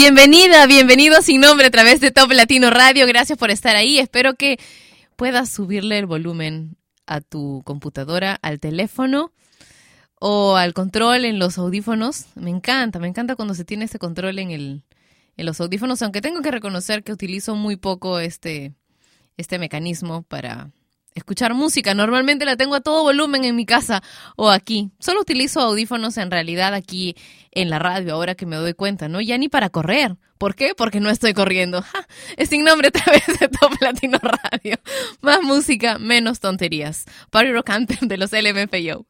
Bienvenida, bienvenido sin nombre a través de Top Latino Radio. Gracias por estar ahí. Espero que puedas subirle el volumen a tu computadora, al teléfono o al control en los audífonos. Me encanta, me encanta cuando se tiene ese control en, el, en los audífonos, aunque tengo que reconocer que utilizo muy poco este, este mecanismo para escuchar música. Normalmente la tengo a todo volumen en mi casa o aquí. Solo utilizo audífonos en realidad aquí en la radio, ahora que me doy cuenta, ¿no? Ya ni para correr. ¿Por qué? Porque no estoy corriendo. Es sin nombre a través de Top Latino Radio. Más música, menos tonterías. Party Rock Anthem de los LMFAO.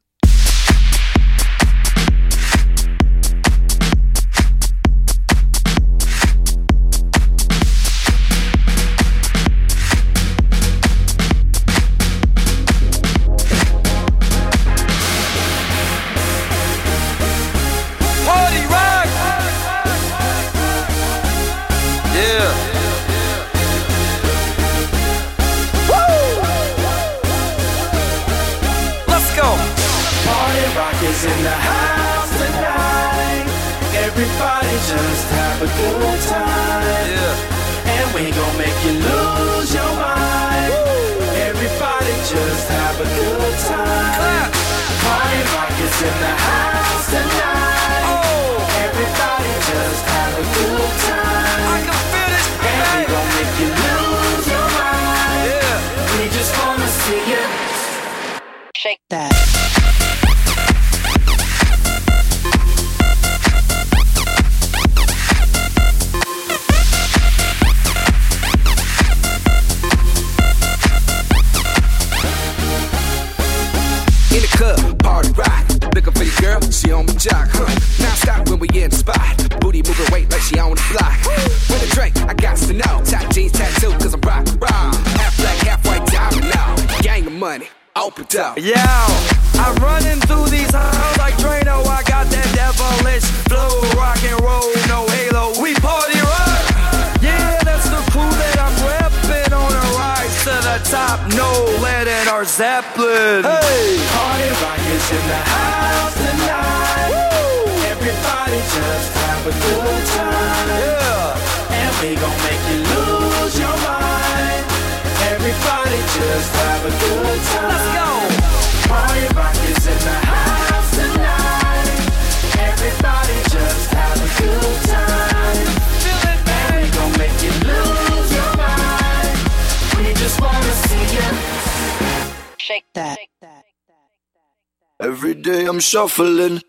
Booty moving weight like she on the block. With a drink, I got to know. Open up. Yo, I'm running through these halls like Drano. I got that devilish flow, rock and roll, no halo. We party rock. Yeah, that's the crew that I'm repping on a rise to the top. No lead in our Zeppelin. Hey, party rock is in the house tonight. Woo! Everybody just have a good time. Yeah. And we gon' make you lose your mind. Everybody just have a good time. Let's go. Party rock is in the house tonight. Everybody just have a good time. Feel it, man. And we gon' make you lose your mind. We just wanna see you. Shake that. Every day I'm shuffling. Shuffling,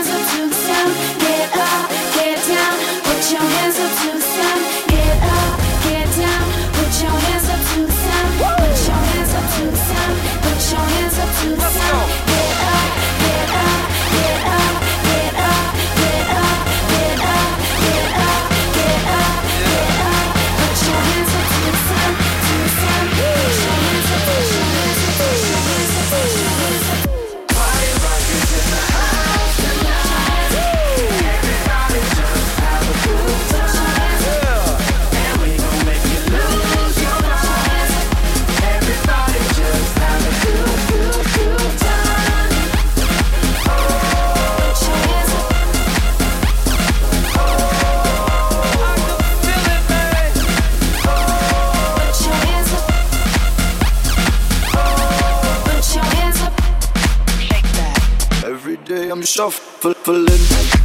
I'm shuffling.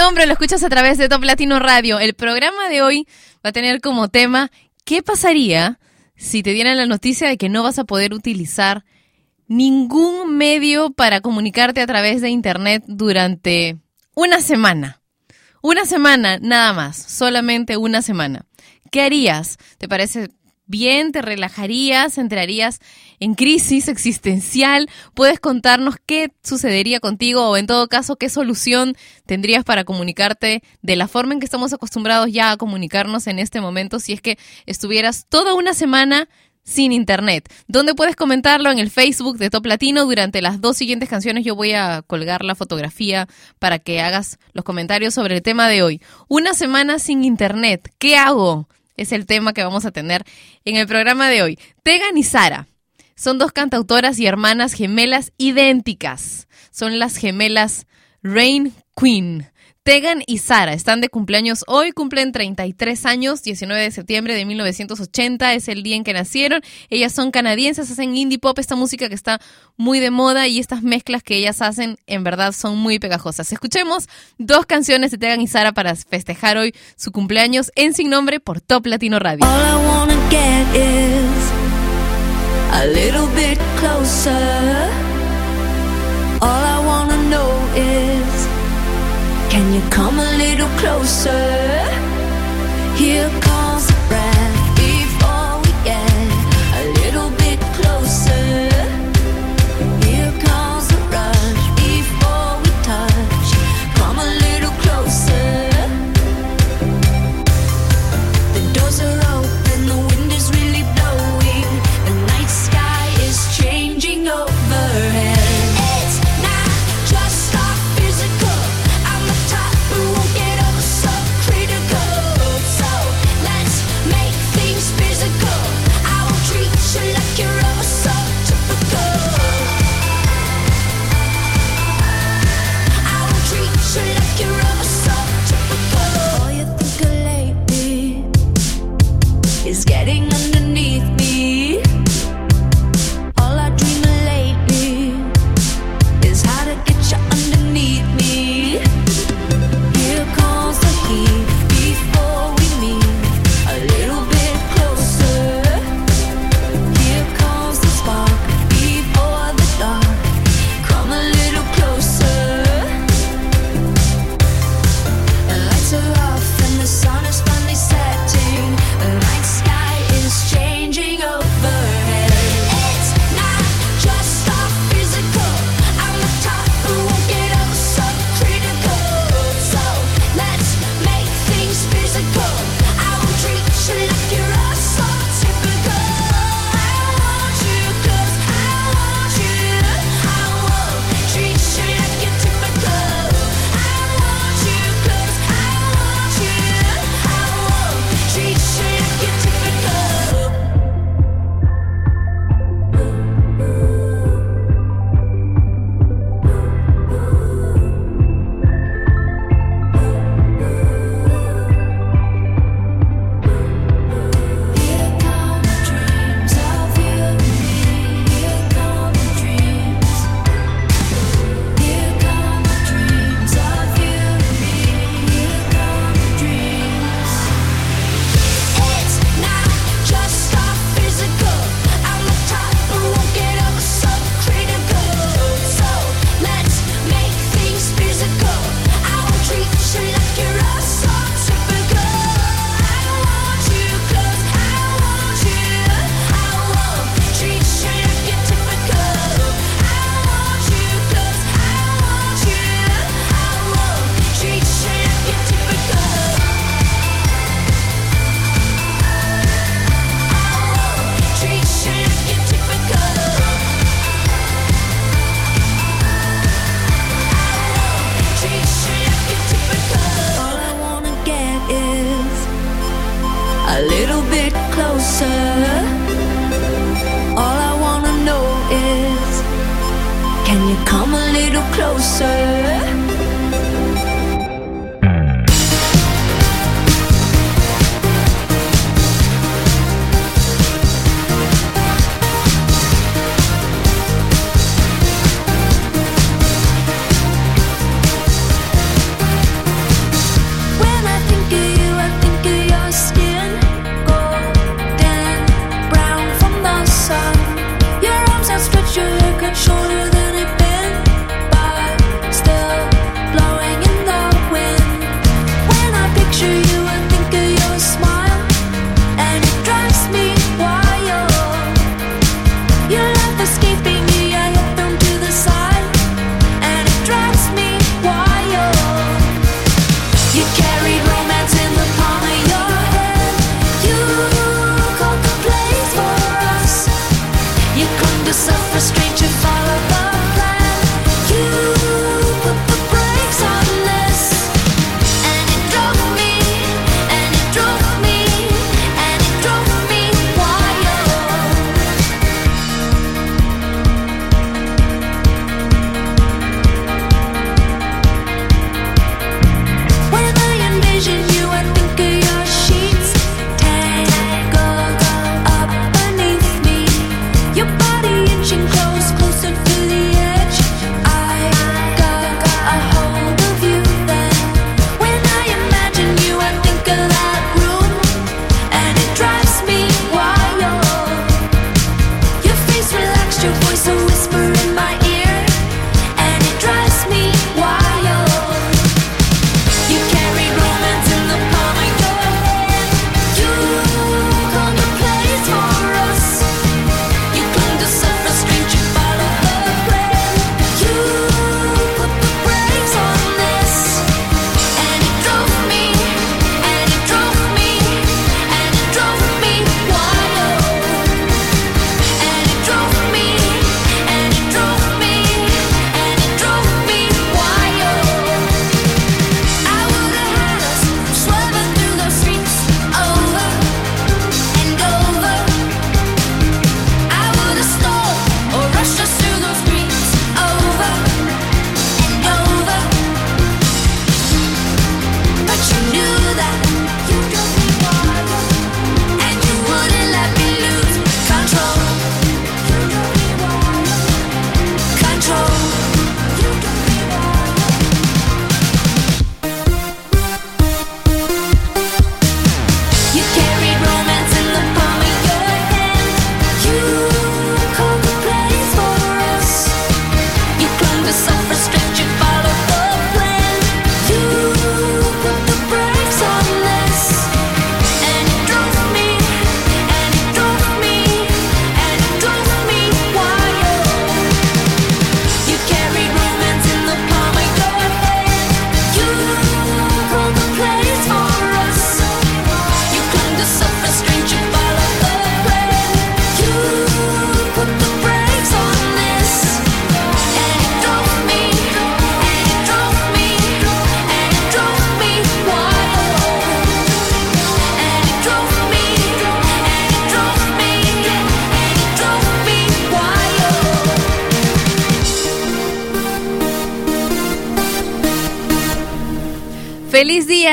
Nombre, lo escuchas a través de Top Latino Radio. El programa de hoy va a tener como tema ¿Qué pasaría si te dieran la noticia de que no vas a poder utilizar ningún medio para comunicarte a través de Internet durante una semana? Una semana nada más, solamente una semana. ¿Qué harías? ¿Te parece bien? ¿Te relajarías? ¿Entrarías en crisis existencial? ¿Puedes contarnos qué sucedería contigo o en todo caso qué solución tendrías para comunicarte de la forma en que estamos acostumbrados ya a comunicarnos en este momento si es que estuvieras toda una semana sin internet. ¿Dónde puedes comentarlo? En el Facebook de Top Latino. Durante las dos siguientes canciones yo voy a colgar la fotografía para que hagas los comentarios sobre el tema de hoy. Una semana sin internet. ¿Qué hago? Es el tema que vamos a tener en el programa de hoy. Tegan y Sara son dos cantautoras y hermanas gemelas idénticas. Son las gemelas Rain Queen. Tegan y Sara están de cumpleaños hoy, cumplen 33 años, 19 de septiembre de 1980 es el día en que nacieron. Ellas son canadienses, hacen indie pop, esta música que está muy de moda y estas mezclas que ellas hacen en verdad son muy pegajosas. Escuchemos dos canciones de Tegan y Sara para festejar hoy su cumpleaños en Sin Nombre por Top Latino Radio. All I wanna get is a little bit closer. All I wanna know is can you come a little closer?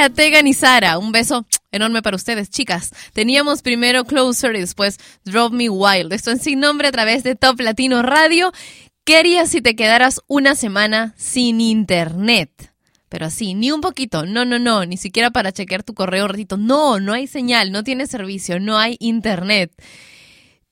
Tegan y Sara. Un beso enorme para ustedes, chicas. Teníamos primero Closer y después Drove Me Wild. Esto en sin nombre a través de Top Latino Radio. ¿Qué harías si te quedaras una semana sin internet? Pero así, ni un poquito, no, no, no, ni siquiera para chequear tu correo ratito. No, no hay señal, no tiene servicio, no hay internet.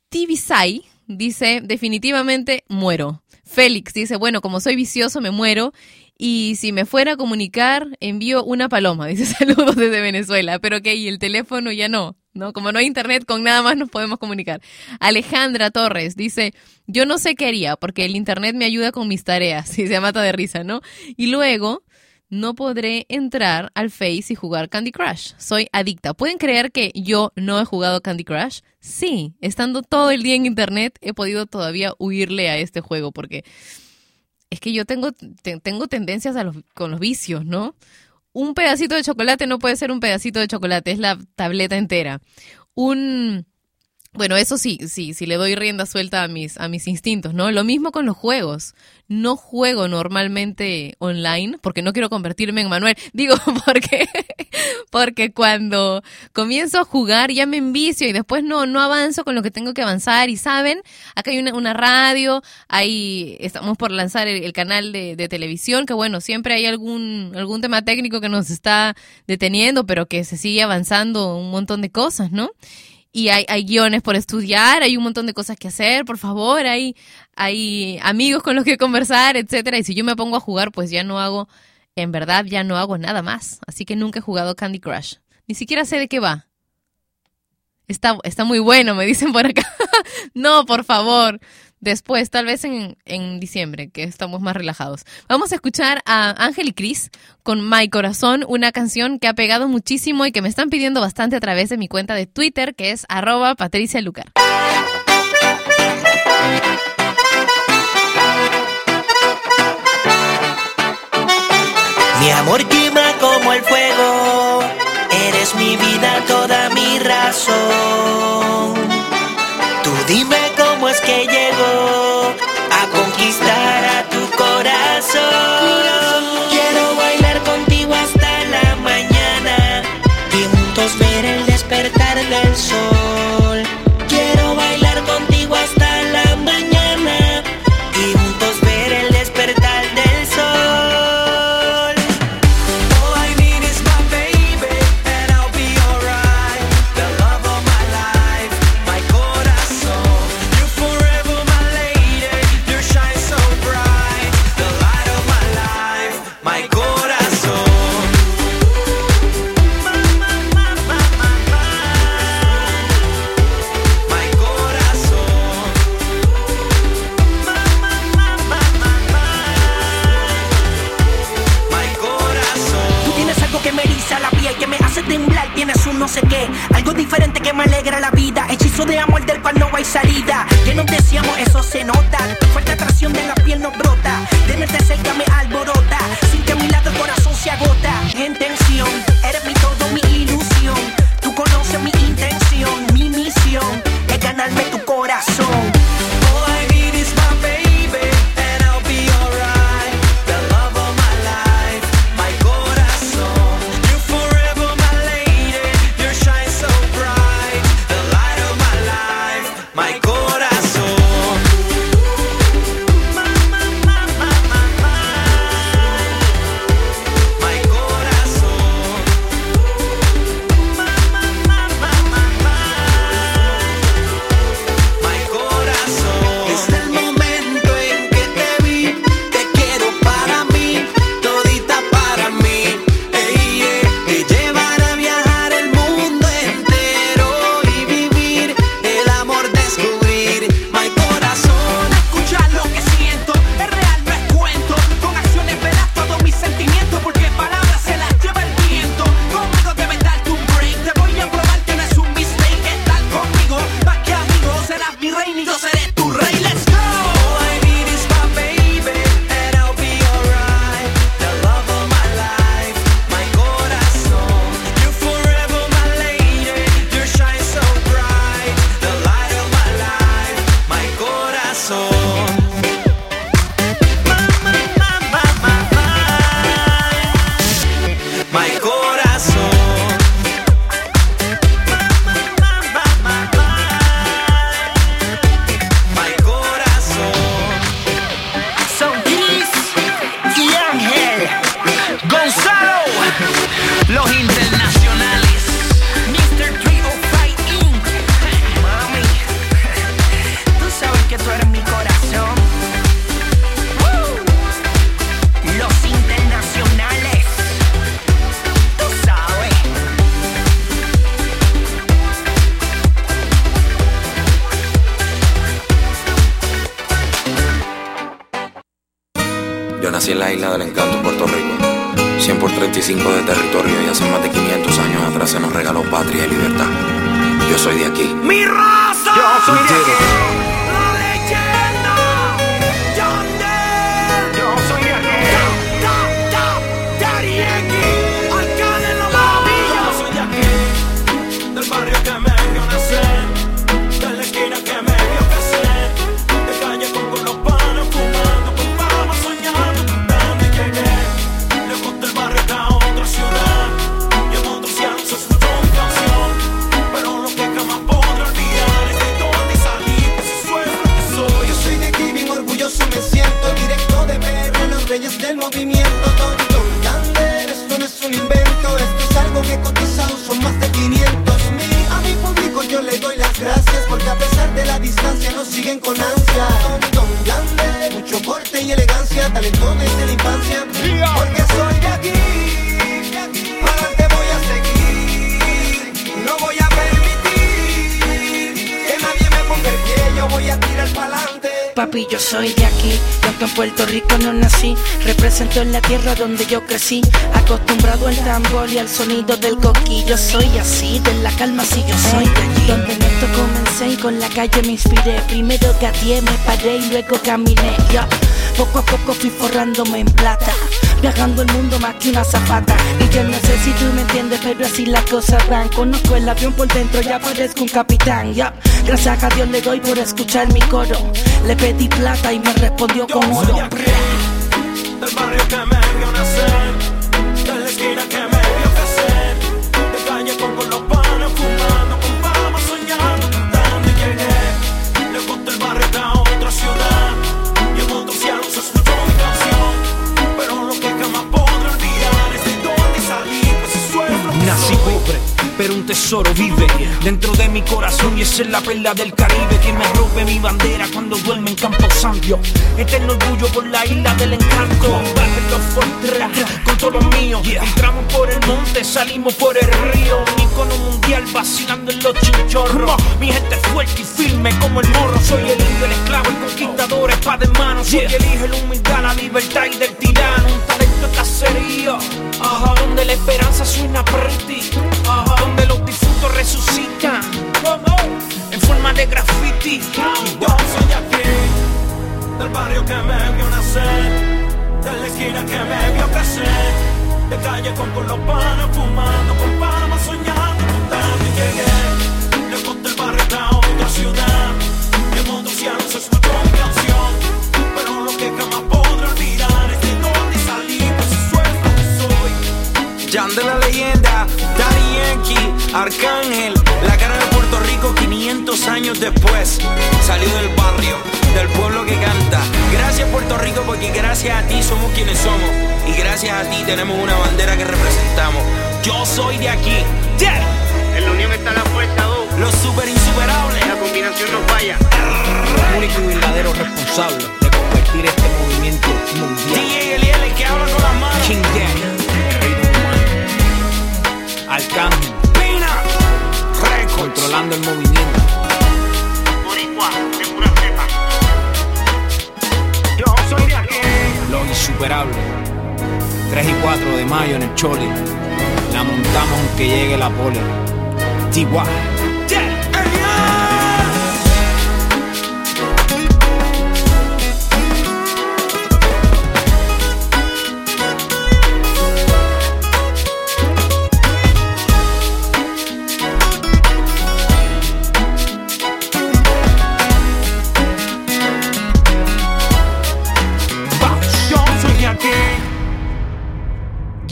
Tibisai dice, definitivamente muero. Félix dice, bueno, como soy vicioso, me muero. Y si me fuera a comunicar, envío una paloma. Dice saludos desde Venezuela. Pero que y el teléfono ya no. ¿no? Como no hay internet, con nada más nos podemos comunicar. Alejandra Torres dice, yo no sé qué haría, porque el internet me ayuda con mis tareas. Y se mata de risa, ¿no? Y luego no podré entrar al Face y jugar Candy Crush. Soy adicta. ¿Pueden creer que yo no he jugado Candy Crush? Sí, estando todo el día en internet he podido todavía huirle a este juego porque es que yo tengo, te- tengo tendencias a los, con los vicios, ¿no? Un pedacito de chocolate no puede ser un pedacito de chocolate, es la tableta entera. Un bueno, eso sí, sí, sí le doy rienda suelta a mis, a mis instintos, ¿no? Lo mismo con los juegos. No juego normalmente online porque no quiero convertirme en Manuel. Digo, porque, porque cuando comienzo a jugar ya me envicio y después no, no avanzo con lo que tengo que avanzar. Y saben, acá hay una, una radio, ahí estamos por lanzar el, canal de, de televisión, que bueno, siempre hay algún, algún tema técnico que nos está deteniendo, pero que se sigue avanzando un montón de cosas, ¿no? Y hay, hay guiones por estudiar, hay un montón de cosas que hacer, por favor, hay, hay amigos con los que conversar, etcétera. Y si yo me pongo a jugar, pues ya no hago, en verdad ya no hago nada más. Así que nunca he jugado Candy Crush. Ni siquiera sé de qué va. Está, está muy bueno, me dicen por acá. no, por favor. Después, tal vez en, en diciembre, que estamos más relajados. Vamos a escuchar a Ángel y Cris con My Corazón, una canción que ha pegado muchísimo y que me están pidiendo bastante a través de mi cuenta de Twitter, que es arroba Patricia Lucar. Mi amor quema como el fuego, eres mi vida, toda mi razón. Tú dime cómo es que llego corazón. Que me alegra la vida, hechizo de amor del cual no hay salida, que nos deseamos, eso se nota, fuerte atracción de la piel nos brota, tenerte cerca me alborota, sin que a mi lado el corazón se agota, intención, eres mi todo, mi ilusión, tú conoces mi intención, mi misión, es ganarme tu corazón. Al sonido del coquillo. Soy así, de la calma si yo soy de allí. Donde en esto comencé y con la calle me inspiré. Primero gateé, me paré y luego caminé. Poco a poco fui forrándome en plata, viajando el mundo más que una zapata. Y yo no sé si tú me entiendes, pero así las cosas van. Conozco el avión por dentro, ya parezco un capitán. Gracias a Dios le doy por escuchar mi coro. Le pedí plata y me respondió con Yo oro. Tesoro vive dentro de mi corazón y esa es la perla del Caribe que me rompe mi bandera cuando duerme en Campo Santo. Eterno orgullo por la isla del encanto. Combate los con todo lo mío. Entramos por el monte, salimos por el río. Un icono mundial vacilando en los chinchorros. Mi gente fuerte y firme como el morro. Soy el indio, el esclavo, el conquistador, espada en mano. Soy el hijo, la humildad, la libertad y del tirano. Un talento de cacería. Ajá, donde la esperanza suena pretty. Ajá, de graffiti. Soy de aquí, del barrio que me vio nacer, de la esquina que me vio crecer, de calle con, con los panos fumando, con fama soñando, cantando y llegué, lejos del barrio a otra ciudad, y en otros cielos se escuchó mi canción, pero lo que jamás podré olvidar es de dónde salí, pues lo que soy. Jan de la leyenda, Daddy Yankee, Arcángel, la cara de Rico 500 años después. Salió del barrio, del pueblo que canta. Gracias Puerto Rico porque gracias a ti somos quienes somos. Y gracias a ti tenemos una bandera que representamos. Yo soy de aquí. En la unión está la fuerza, Los super insuperables. La combinación no falla. único y verdadero responsable de convertir este movimiento mundial. DJ Eliel, el que habla con las manos. King Gang. Arcángel, Pina. Controlando el movimiento. Yo soy de aquí. Los insuperables. 3 y 4 de mayo en el Chole. La montamos aunque llegue la pole. TY.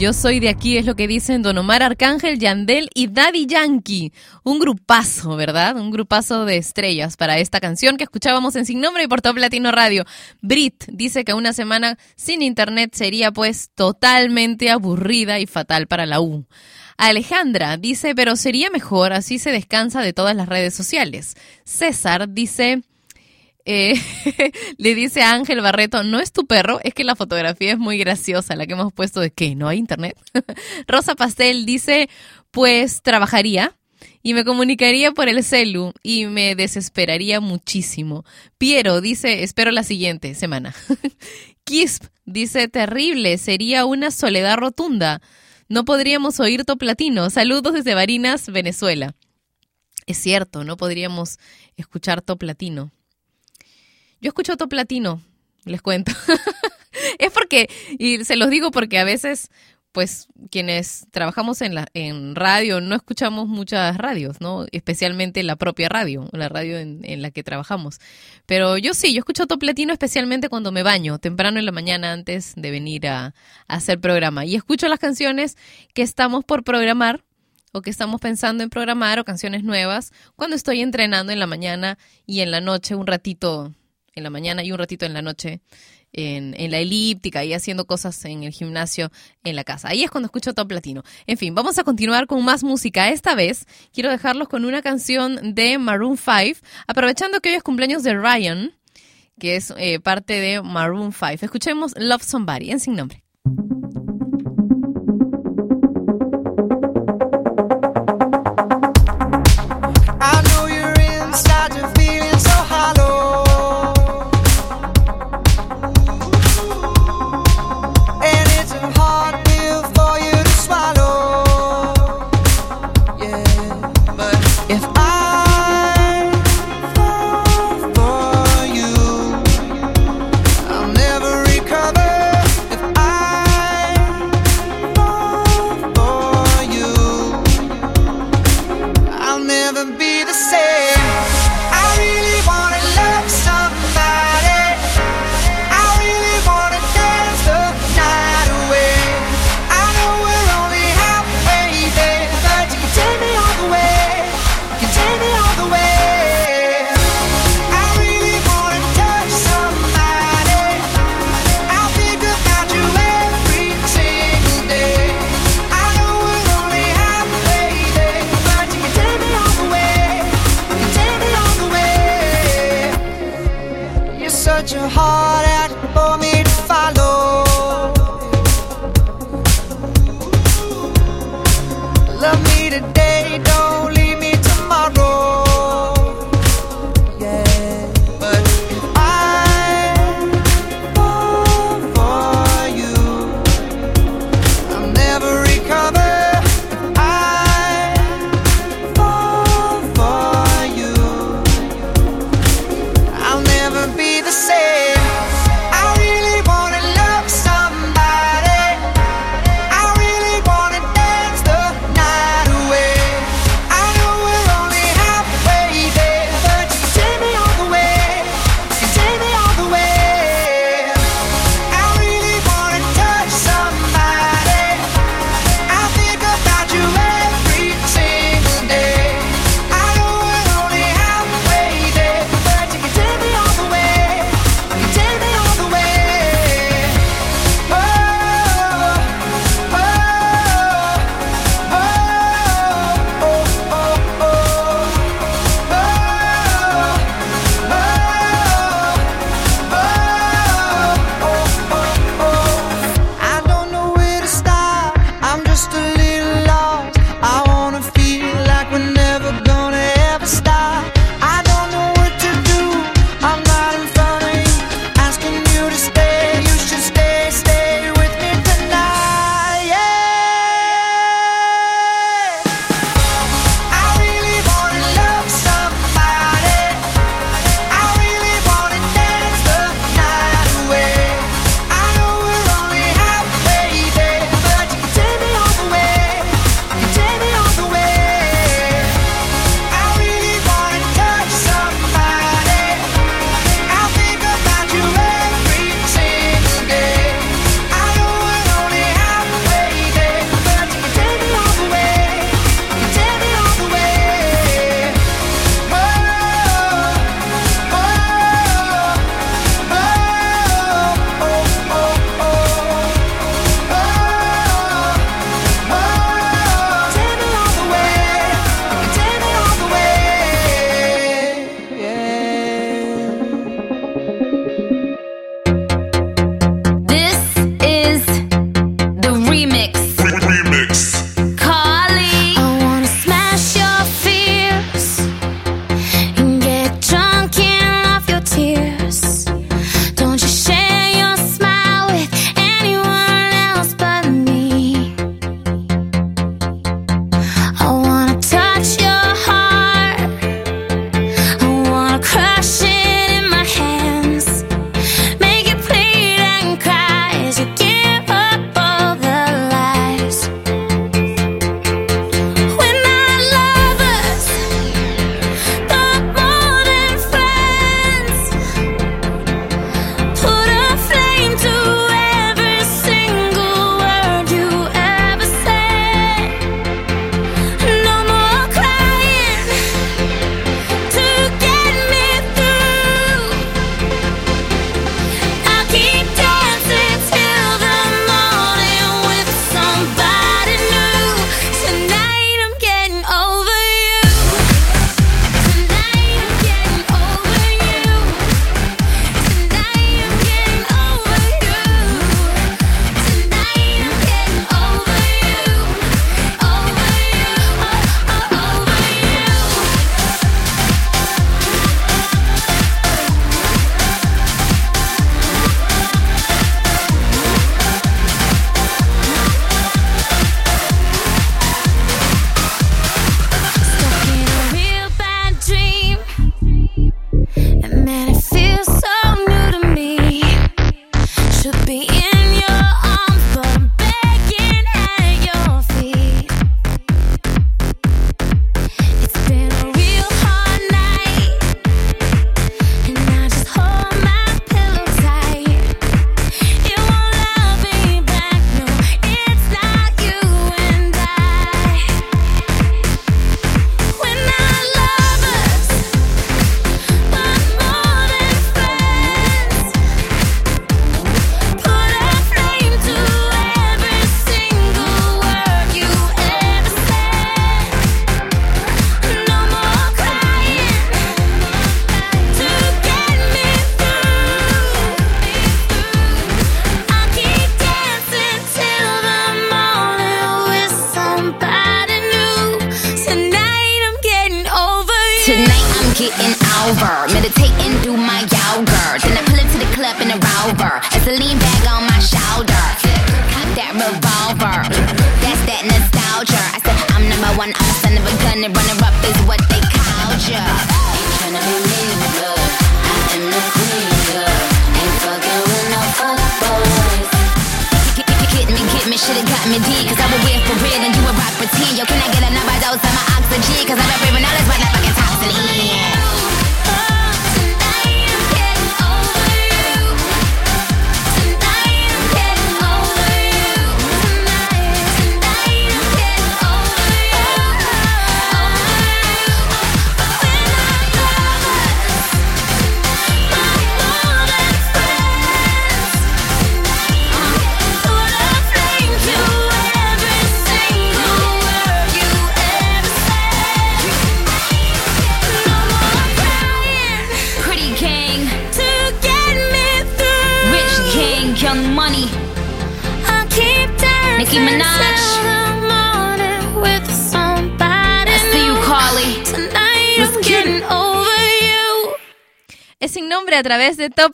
Yo soy de aquí. Es lo que dicen Don Omar Arcángel, Yandel y Daddy Yankee. Un grupazo, ¿verdad? Un grupazo de estrellas para esta canción que escuchábamos en Sin Nombre y por Top Latino Radio. Brit dice que una semana sin internet sería pues totalmente aburrida y fatal para la U. Alejandra dice, pero sería mejor, así se descansa de todas las redes sociales. César dice, eh, le dice a Ángel Barreto, no es tu perro, es que la fotografía es muy graciosa, la que hemos puesto de que no hay internet. Rosa Pastel dice, pues trabajaría y me comunicaría por el celu y me desesperaría muchísimo. Piero dice, espero la siguiente semana. Kisp dice, terrible, sería una soledad rotunda. No podríamos oír Toplatino. Saludos desde Barinas, Venezuela. Es cierto, no podríamos escuchar Top Latino. Yo escucho Top Latino, les cuento. es porque, y se los digo porque a veces, pues, quienes trabajamos en, la, en radio no escuchamos muchas radios, ¿no? Especialmente la propia radio, la radio en, la que trabajamos. Pero yo sí, yo escucho Top Latino especialmente cuando me baño, temprano en la mañana antes de venir a hacer programa. Y escucho las canciones que estamos por programar o que estamos pensando en programar o canciones nuevas cuando estoy entrenando en la mañana y en la noche un ratito en la mañana y un ratito en la noche en, en la elíptica y haciendo cosas en el gimnasio en la casa. Ahí es cuando escucho Top Latino. En fin, vamos a continuar con más música. Esta vez quiero dejarlos con una canción de Maroon 5, aprovechando que hoy es cumpleaños de Ryan, que es eh, parte de Maroon 5. Escuchemos Love Somebody en sin nombre.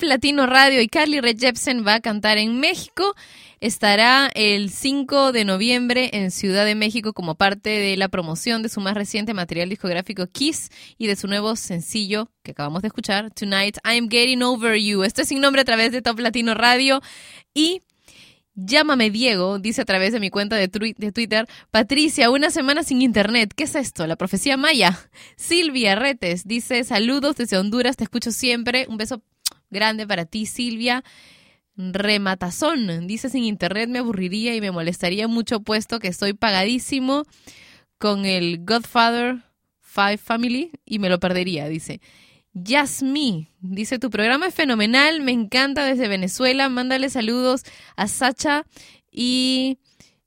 Top Latino Radio y Carly Rae Jepsen va a cantar en México. Estará el 5 de noviembre en Ciudad de México como parte de la promoción de su más reciente material discográfico Kiss y de su nuevo sencillo que acabamos de escuchar, Tonight I'm Getting Over You. Esto es sin nombre a través de Top Latino Radio y Llámame Diego, dice a través de mi cuenta de, de Twitter, Patricia, una semana sin internet, ¿qué es esto? ¿La profecía maya? Silvia Retes dice, saludos desde Honduras, te escucho siempre, un beso grande para ti Silvia. Rematazón, dice, sin internet me aburriría y me molestaría mucho puesto que estoy pagadísimo con el Godfather Five Family y me lo perdería, dice. Yasmi, dice, tu programa es fenomenal, me encanta desde Venezuela, mándale saludos a Sacha y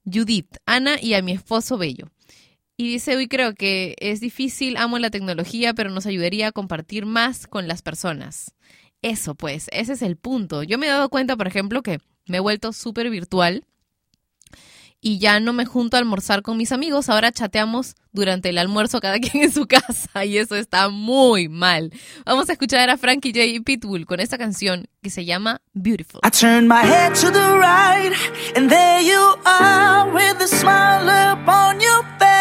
Judith, Ana y a mi esposo Bello. Y dice, hoy creo que es difícil, amo la tecnología, pero nos ayudaría a compartir más con las personas. Eso pues, ese es el punto. Yo me he dado cuenta, por ejemplo, que me he vuelto súper virtual y ya no me junto a almorzar con mis amigos, ahora chateamos durante el almuerzo cada quien en su casa y eso está muy mal. Vamos a escuchar a Frankie J Pitbull con esta canción que se llama Beautiful. I turn my head to the right, and there you are with a smile upon your face.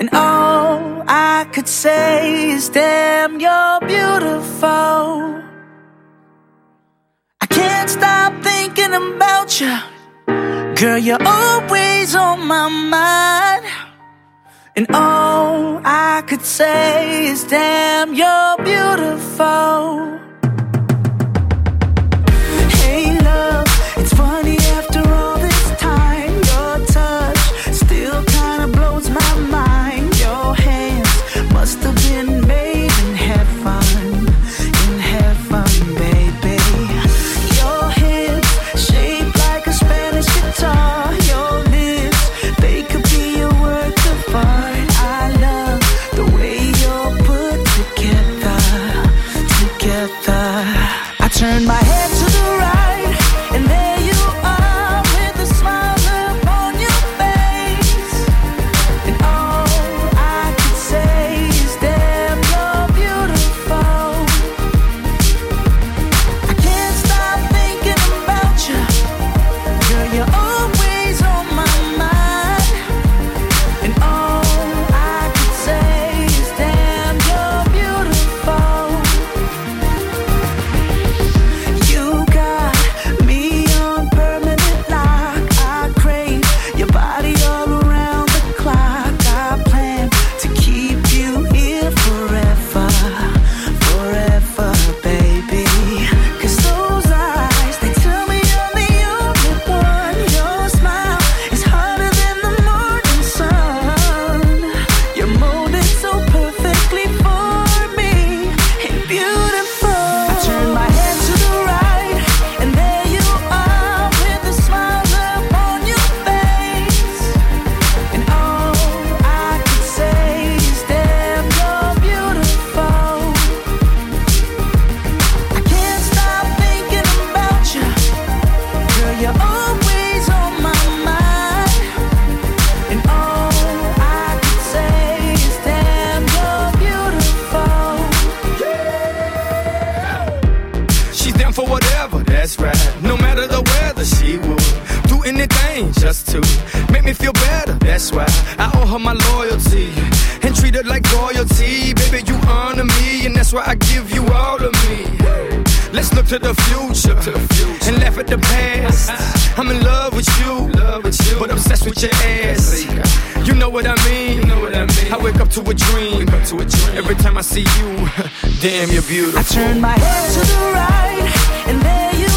And all I could say is, damn, you're beautiful. I can't stop thinking about you. Girl, you're always on my mind. And all I could say is, damn, you're beautiful. Hey, love, it's funny forever, that's right. No matter the weather, she will do anything just to make me feel better, that's why I owe her my loyalty and treat her like royalty. Baby, you honor me, and that's why I give you all of me. Let's look to the future, to the future. and laugh at the past. I'm in love with you, love with you. but obsessed with your ass. You know what I mean? I wake up to a dream. Every time I see you, damn, you're beautiful. I turn my head to the right, and there you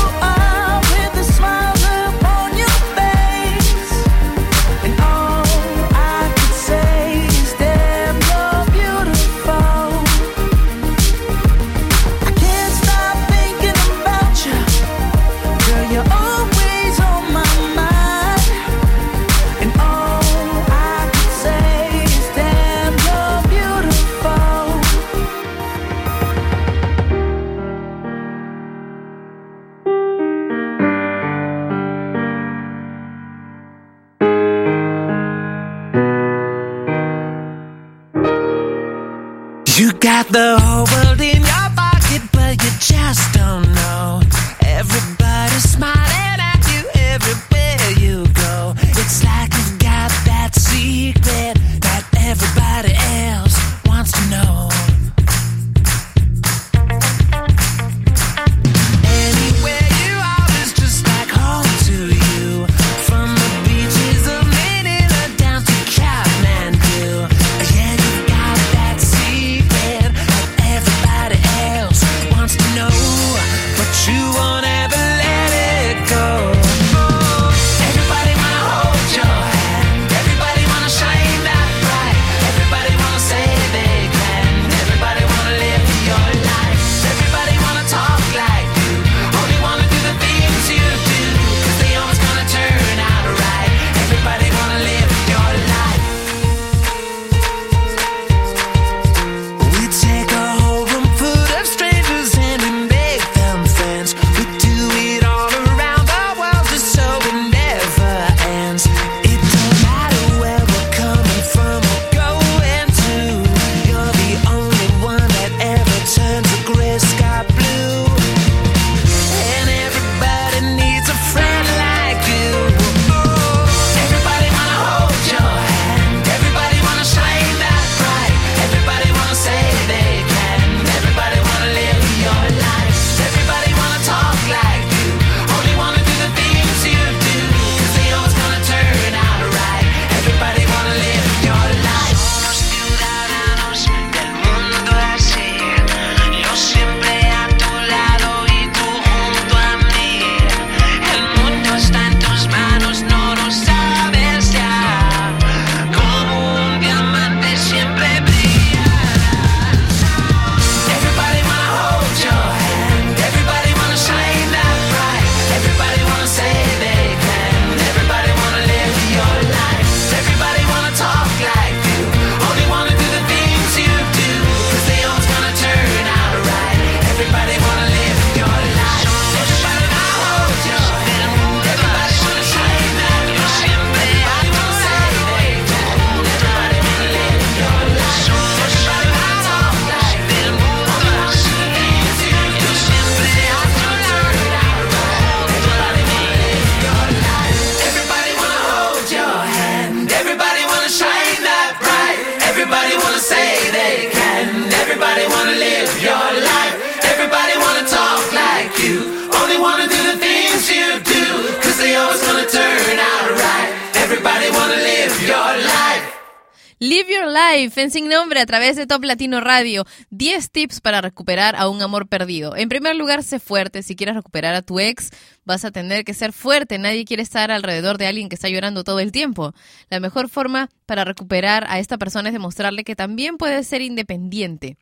Live Your Life en Sin Nombre a través de Top Latino Radio. 10 tips para recuperar a un amor perdido. En primer lugar, sé fuerte. Si quieres recuperar a tu ex, vas a tener que ser fuerte. Nadie quiere estar alrededor de alguien que está llorando todo el tiempo. La mejor forma para recuperar a esta persona es demostrarle que también puede ser independiente.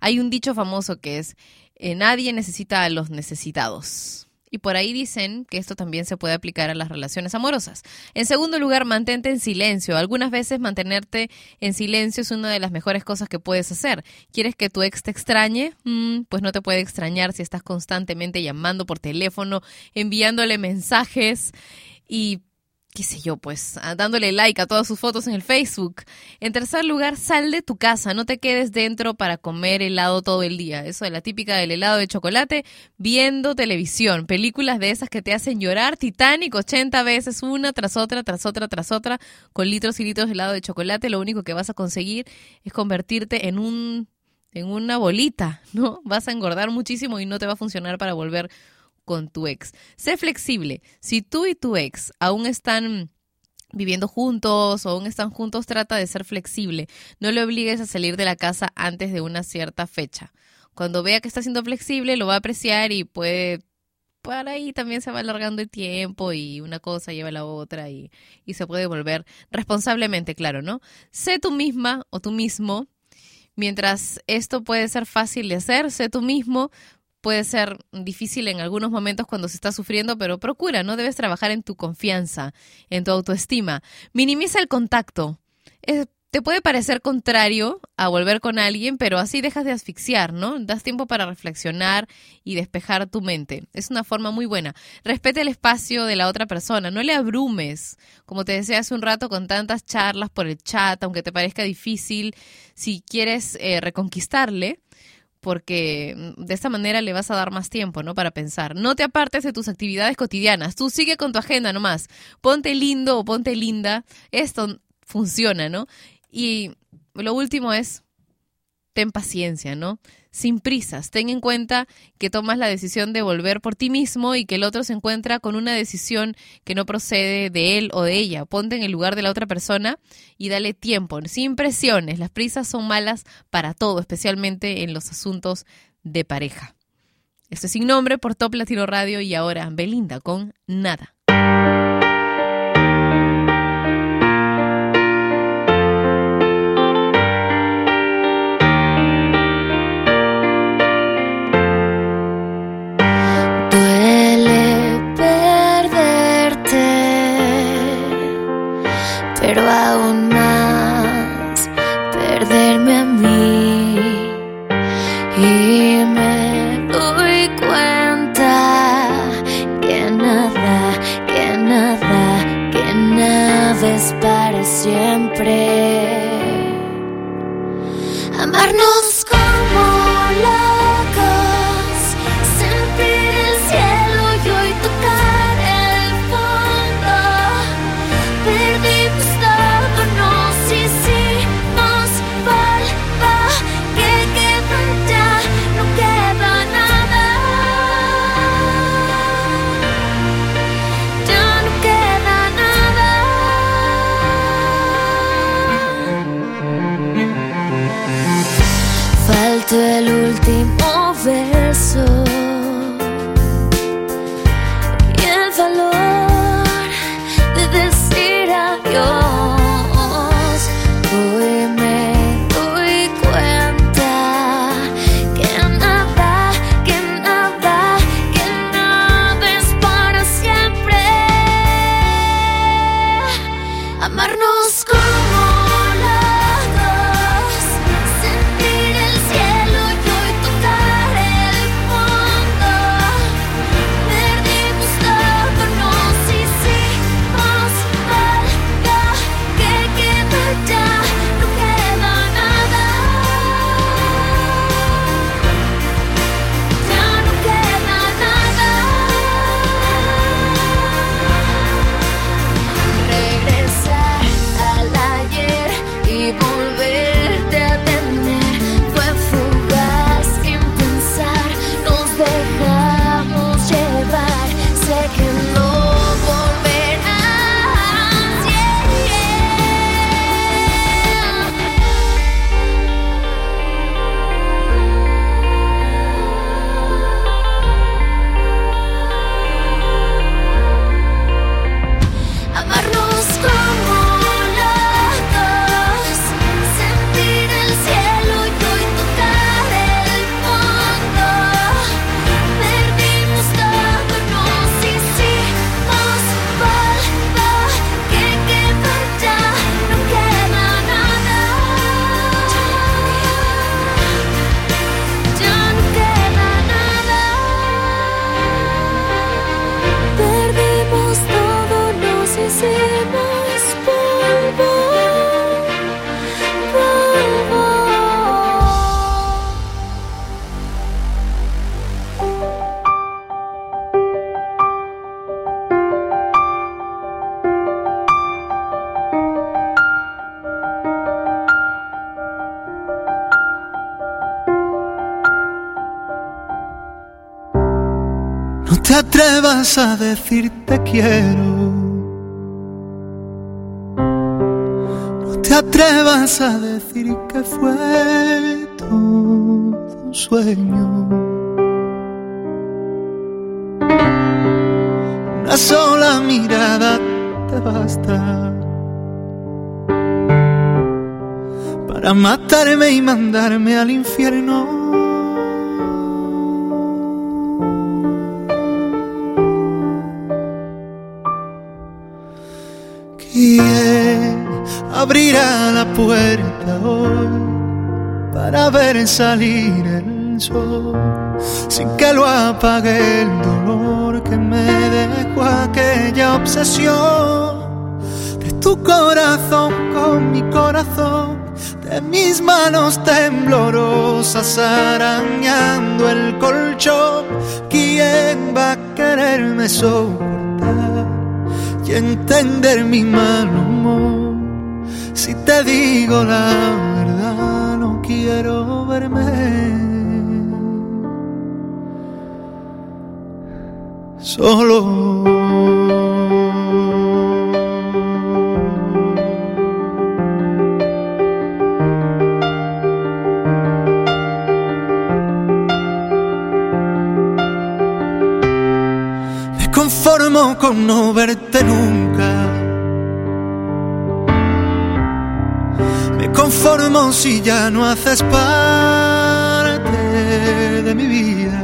Hay un dicho famoso que es, eh, nadie necesita a los necesitados. Y por ahí dicen que esto también se puede aplicar a las relaciones amorosas. En segundo lugar, mantente en silencio. Algunas veces mantenerte en silencio es una de las mejores cosas que puedes hacer. ¿Quieres que tu ex te extrañe? Mm, pues no te puede extrañar si estás constantemente llamando por teléfono, enviándole mensajes y qué sé yo, pues ah, dándole like a todas sus fotos en el Facebook. En tercer lugar, sal de tu casa, no te quedes dentro para comer helado todo el día. Eso de la típica del helado de chocolate, viendo televisión, películas de esas que te hacen llorar, Titanic 80 veces, una tras otra, tras otra, tras otra, con litros y litros de helado de chocolate, lo único que vas a conseguir es convertirte en un en una bolita, ¿no? Vas a engordar muchísimo y no te va a funcionar para volver con tu ex. Sé flexible. Si tú y tu ex aún están viviendo juntos o aún están juntos, trata de ser flexible. No le obligues a salir de la casa antes de una cierta fecha. Cuando vea que está siendo flexible, lo va a apreciar y puede para ahí también se va alargando el tiempo y una cosa lleva a la otra y, y se puede volver responsablemente, claro, ¿no? Sé tú misma o tú mismo. Mientras esto puede ser fácil de hacer, sé tú mismo, puede ser difícil en algunos momentos cuando se está sufriendo, pero procura, no debes trabajar en tu confianza, en tu autoestima. Minimiza el contacto. Te puede parecer contrario a volver con alguien, pero así dejas de asfixiar, ¿no? Das tiempo para reflexionar y despejar tu mente. Es una forma muy buena. Respeta el espacio de la otra persona, no le abrumes, como te decía hace un rato, con tantas charlas por el chat, aunque te parezca difícil. Si quieres eh, reconquistarle, porque mm, de esta manera le vas a dar más tiempo, ¿no? Para pensar. No te apartes de tus actividades cotidianas. Tú sigue con tu agenda nomás. Ponte lindo o ponte linda. Esto funciona, ¿no? Y lo último es, ten paciencia, ¿no? Sin prisas. Ten en cuenta que tomas la decisión de volver por ti mismo y que el otro se encuentra con una decisión que no procede de él o de ella. Ponte en el lugar de la otra persona y dale tiempo, sin presiones. Las prisas son malas para todo, especialmente en los asuntos de pareja. Esto es sin nombre por Top Latino Radio y ahora Belinda con Nada. Matarme y mandarme al infierno. ¿Quién abrirá la puerta hoy para ver salir el sol sin que lo apague el dolor que me dejó aquella obsesión de tu corazón con mi corazón? Mis manos temblorosas arañando el colchón, ¿quién va a quererme soportar y entender mi mal humor? Si te digo la verdad, no quiero verme solo. Con no verte nunca. Me conformo si ya no haces parte de mi vida.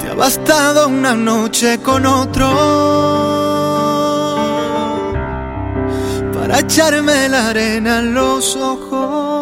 Te ha bastado una noche con otro para echarme la arena en los ojos.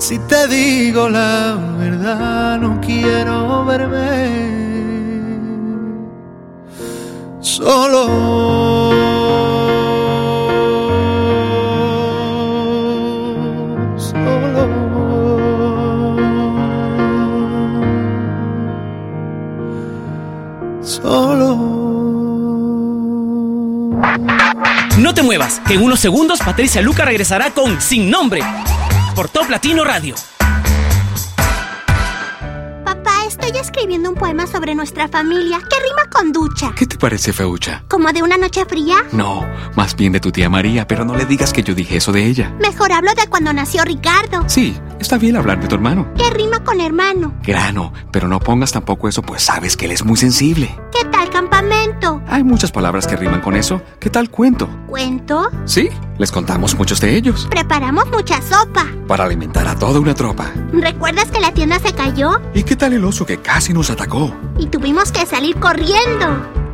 Si te digo la verdad, no quiero verme solo. Solo. No te muevas, que en unos segundos Patricia Luca regresará con Sin Nombre por Top Latino Radio. Papá, estoy escribiendo un poema sobre nuestra familia que rima con ducha. ¿Qué te parece, Feucha? ¿Como de una noche fría? No, más bien de tu tía María, pero no le digas que yo dije eso de ella. Mejor hablo de cuando nació Ricardo. Sí, está bien hablar de tu hermano. Que rima con hermano. Grano, pero no pongas tampoco eso, pues sabes que él es muy sensible. ¿Qué tal campamento? Hay muchas palabras que riman con eso. ¿Qué tal cuento? ¿Cuento? Sí, les contamos muchos de ellos. Preparamos mucha sopa. Para alimentar a toda una tropa. ¿Recuerdas que la tienda se cayó? ¿Y qué tal el oso que casi nos atacó? Y tuvimos que salir corriendo.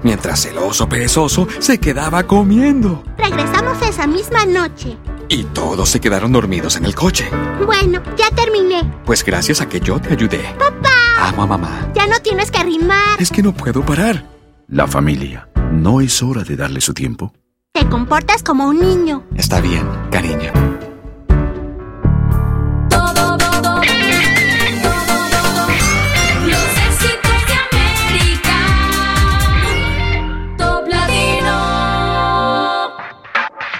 Mientras el oso perezoso se quedaba comiendo. Regresamos esa misma noche. Y todos se quedaron dormidos en el coche. Bueno, ya terminé. Pues gracias a que yo te ayudé. Papá, Amo a mamá. ya no tienes que rimar. Es que no puedo parar. La familia. ¿No es hora de darle su tiempo? Te comportas como un niño. Está bien, cariño.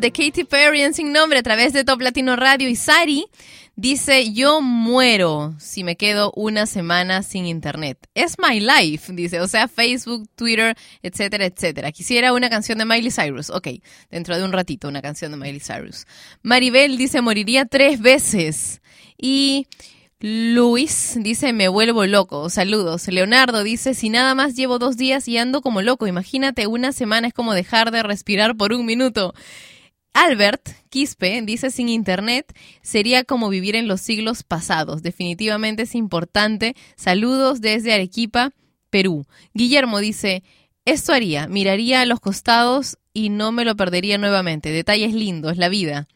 De Katy Perry en Sin Nombre a través de Top Latino Radio. Y Sari dice, yo muero si me quedo una semana sin internet. Es my life, dice, o sea, Facebook, Twitter, etcétera, etcétera. Quisiera una canción de Miley Cyrus. Ok, dentro de un ratito una canción de Miley Cyrus. Maribel dice, moriría tres veces. Y Luis dice, me vuelvo loco. Saludos. Leonardo dice, si nada más llevo dos días y ando como loco, imagínate, una semana es como dejar de respirar por un minuto. Albert Quispe dice, sin internet sería como vivir en los siglos pasados. Definitivamente es importante. Saludos desde Arequipa, Perú. Guillermo dice, esto haría, miraría a los costados y no me lo perdería nuevamente. Detalles lindos, la vida.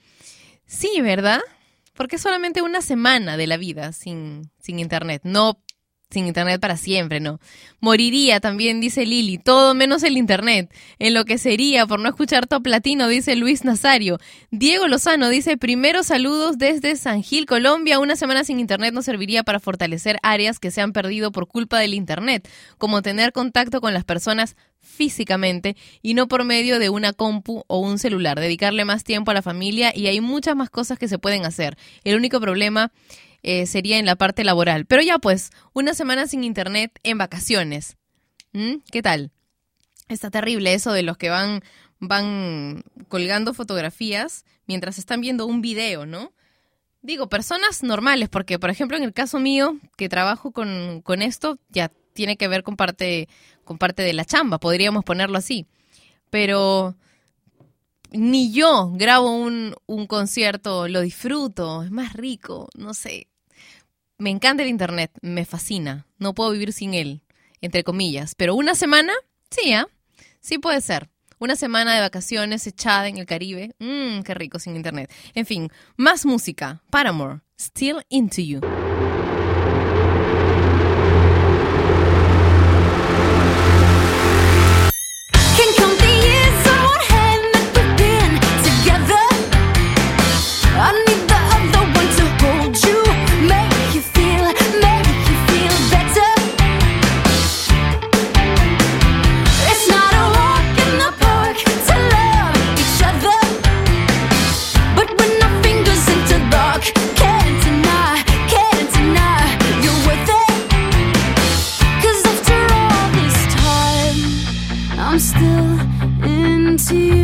Sí, ¿verdad? Porque es solamente una semana de la vida sin, sin internet. No sin internet para siempre, no. Moriría también, dice Lili, todo menos el internet. Enloquecería por no escuchar Top Latino, dice Luis Nazario. Diego Lozano dice, primero saludos desde San Gil, Colombia. Una semana sin internet nos serviría para fortalecer áreas que se han perdido por culpa del internet, como tener contacto con las personas físicamente y no por medio de una compu o un celular, dedicarle más tiempo a la familia y hay muchas más cosas que se pueden hacer. El único problema eh, sería en la parte laboral. Pero ya pues, una semana sin internet en vacaciones. ¿Mm? ¿Qué tal? Está terrible eso de los que van, van colgando fotografías mientras están viendo un video, ¿no? Digo, personas normales, porque por ejemplo en el caso mío, que trabajo con, con esto, ya tiene que ver con parte, con parte de la chamba, podríamos ponerlo así. Pero ni yo grabo un, un concierto, lo disfruto, es más rico, no sé. Me encanta el internet, me fascina, no puedo vivir sin él, entre comillas. Pero una semana, sí, ¿ah? Sí puede ser. Una semana de vacaciones echada en el Caribe, mmm, qué rico sin internet. En fin, más música. Paramore, Still Into You. to you.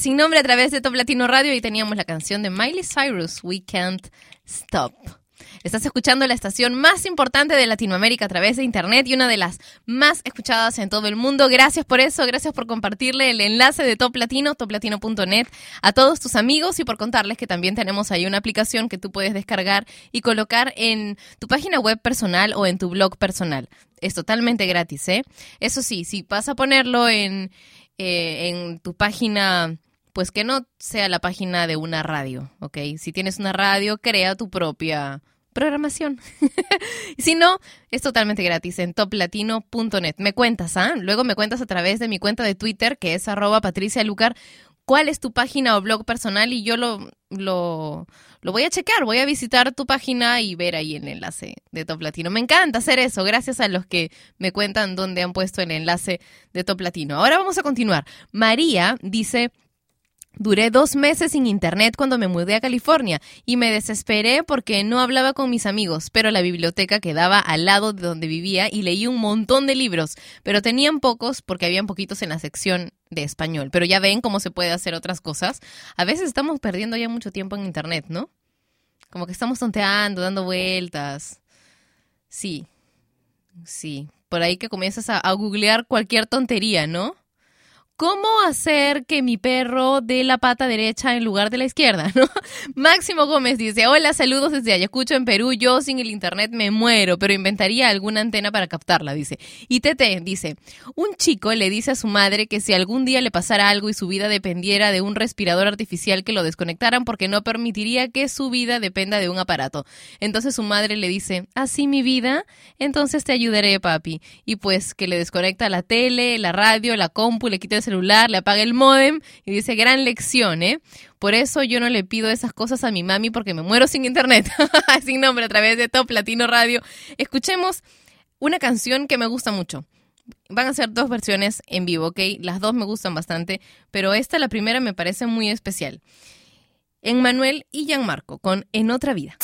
Sin nombre a través de Top Latino Radio y teníamos la canción de Miley Cyrus, We Can't Stop. Estás escuchando la estación más importante de Latinoamérica a través de Internet y una de las más escuchadas en todo el mundo. Gracias por eso, gracias por compartirle el enlace de Top Latino, toplatino.net, a todos tus amigos y por contarles que también tenemos ahí una aplicación que tú puedes descargar y colocar en tu página web personal o en tu blog personal. Es totalmente gratis, ¿eh? Eso sí, si vas a ponerlo en, eh, en tu página pues que no sea la página de una radio, ¿ok? Si tienes una radio, crea tu propia programación. si no, es totalmente gratis en toplatino.net. Me cuentas, ¿ah? Luego me cuentas a través de mi cuenta de Twitter, que es arroba Patricia Lucar, cuál es tu página o blog personal y yo lo, lo, lo voy a checar, voy a visitar tu página y ver ahí el enlace de Top Latino. Me encanta hacer eso, gracias a los que me cuentan dónde han puesto el enlace de Top Latino. Ahora vamos a continuar. María dice... Duré dos meses sin internet cuando me mudé a California y me desesperé porque no hablaba con mis amigos, pero la biblioteca quedaba al lado de donde vivía y leí un montón de libros, pero tenían pocos porque habían poquitos en la sección de español. Pero ya ven cómo se puede hacer otras cosas. A veces estamos perdiendo ya mucho tiempo en internet, ¿no? Como que estamos tonteando, dando vueltas. Sí, sí. Por ahí que comienzas a, a googlear cualquier tontería, ¿no? ¿Cómo hacer que mi perro dé la pata derecha en lugar de la izquierda? Máximo Gómez dice, hola, saludos desde Ayacucho, en Perú. Yo sin el internet me muero, pero inventaría alguna antena para captarla, dice. Y Tete dice, un chico le dice a su madre que si algún día le pasara algo y su vida dependiera de un respirador artificial que lo desconectaran porque no permitiría que su vida dependa de un aparato. Entonces su madre le dice, así mi vida, entonces te ayudaré, papi. Y pues que le desconecta la tele, la radio, la compu, le quita el celular, le apaga el modem y dice, gran lección, ¿eh? Por eso yo no le pido esas cosas a mi mami porque me muero sin internet. sin nombre a través de Top Latino Radio. Escuchemos una canción que me gusta mucho. Van a ser dos versiones en vivo, ¿ok? Las dos me gustan bastante, pero esta, la primera, me parece muy especial. En Manuel y Gianmarco con En otra vida.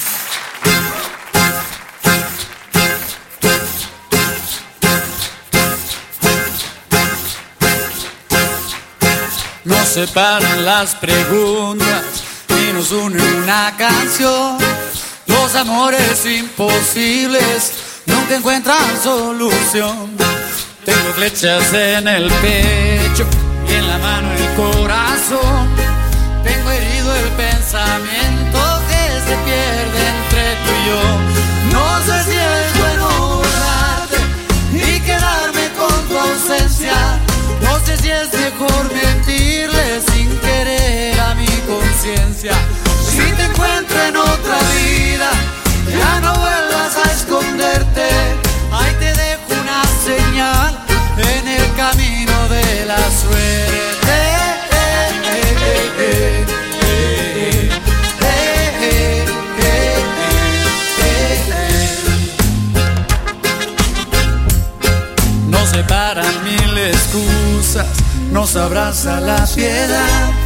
Nos separan las preguntas y nos une una canción. Los amores imposibles nunca encuentran solución. Tengo flechas en el pecho y en la mano el corazón. Si te encuentro en otra vida, ya no vuelvas a esconderte. Ahí te dejo una señal en el camino de la suerte. Nos separan mil excusas, nos abraza la piedad.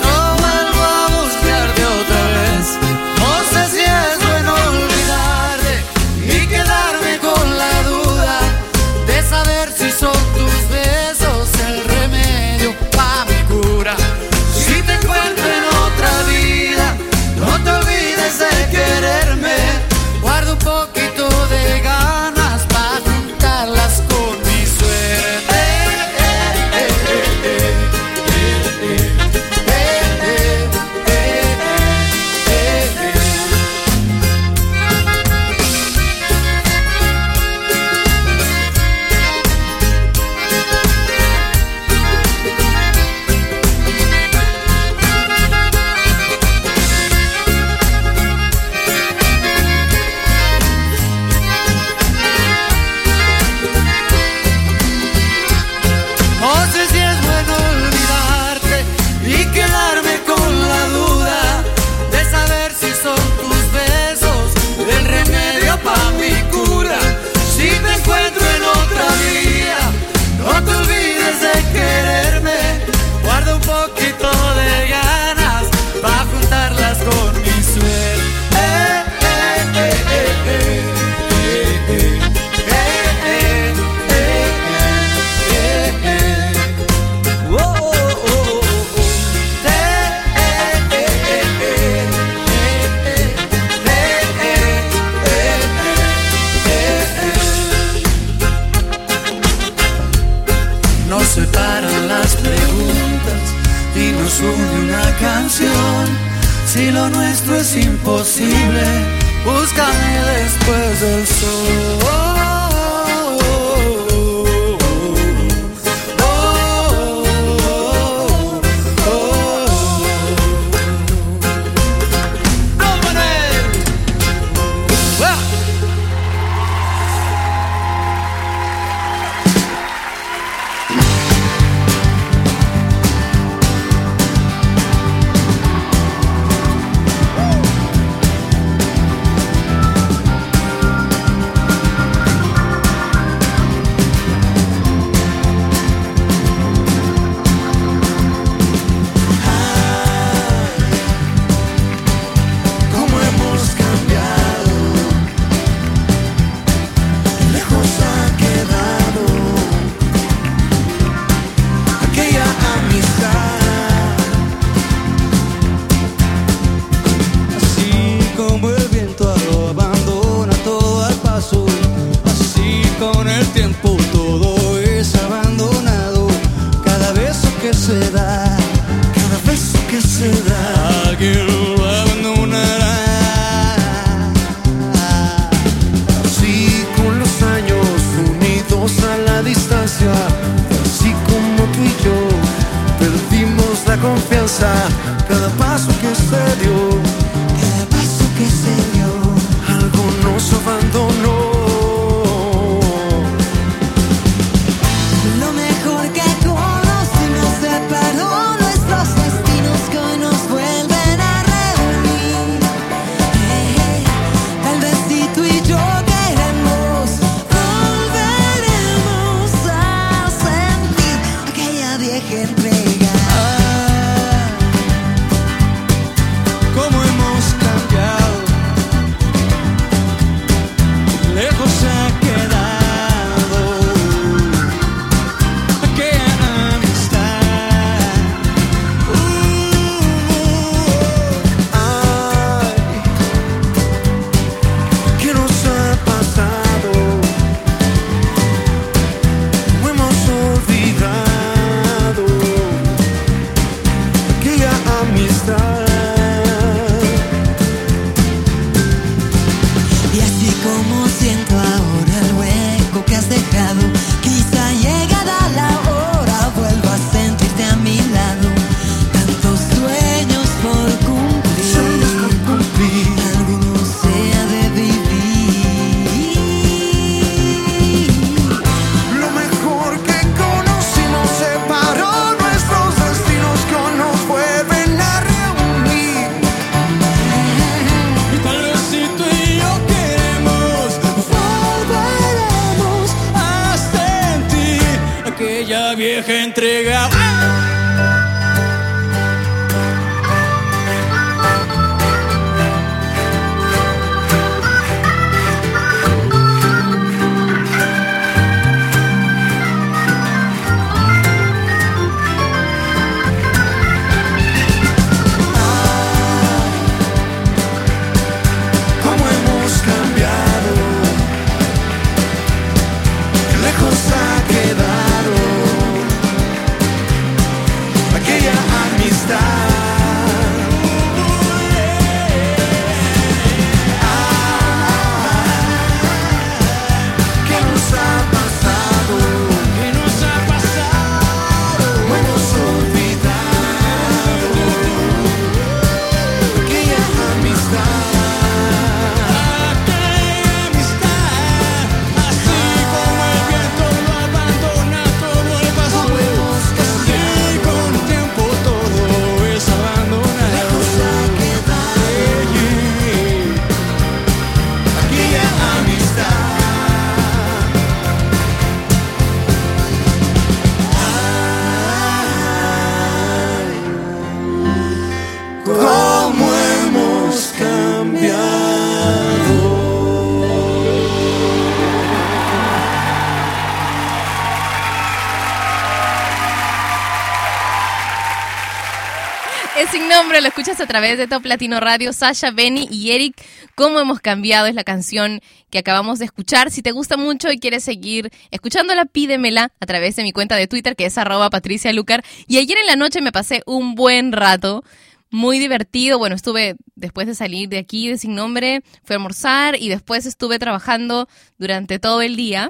nombre, lo escuchas a través de Top Latino Radio. Sasha, Benny y Eric, ¿cómo hemos cambiado? Es la canción que acabamos de escuchar. Si te gusta mucho y quieres seguir escuchándola, pídemela a través de mi cuenta de Twitter, que es arroba Patricia Lucar. Y ayer en la noche me pasé un buen rato. Muy divertido. Bueno, estuve después de salir de aquí de Sin Nombre, fui a almorzar y después estuve trabajando durante todo el día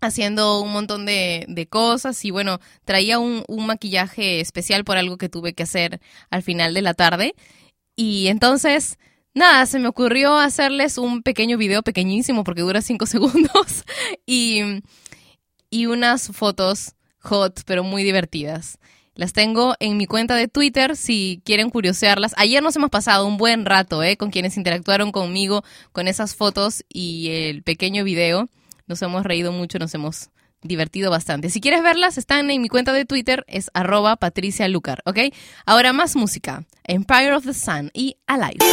haciendo un montón de, de cosas y bueno, traía un, un maquillaje especial por algo que tuve que hacer al final de la tarde. Y entonces, nada, se me ocurrió hacerles un pequeño video pequeñísimo porque dura cinco segundos y, y unas fotos hot pero muy divertidas. Las tengo en mi cuenta de Twitter si quieren curiosearlas. Ayer nos hemos pasado un buen rato ¿eh? con quienes interactuaron conmigo con esas fotos y el pequeño video. Nos hemos reído mucho, nos hemos divertido bastante. Si quieres verlas, están en mi cuenta de Twitter, es arroba Patricia Lucar, ¿ok? Ahora más música. Empire of the Sun y Alive.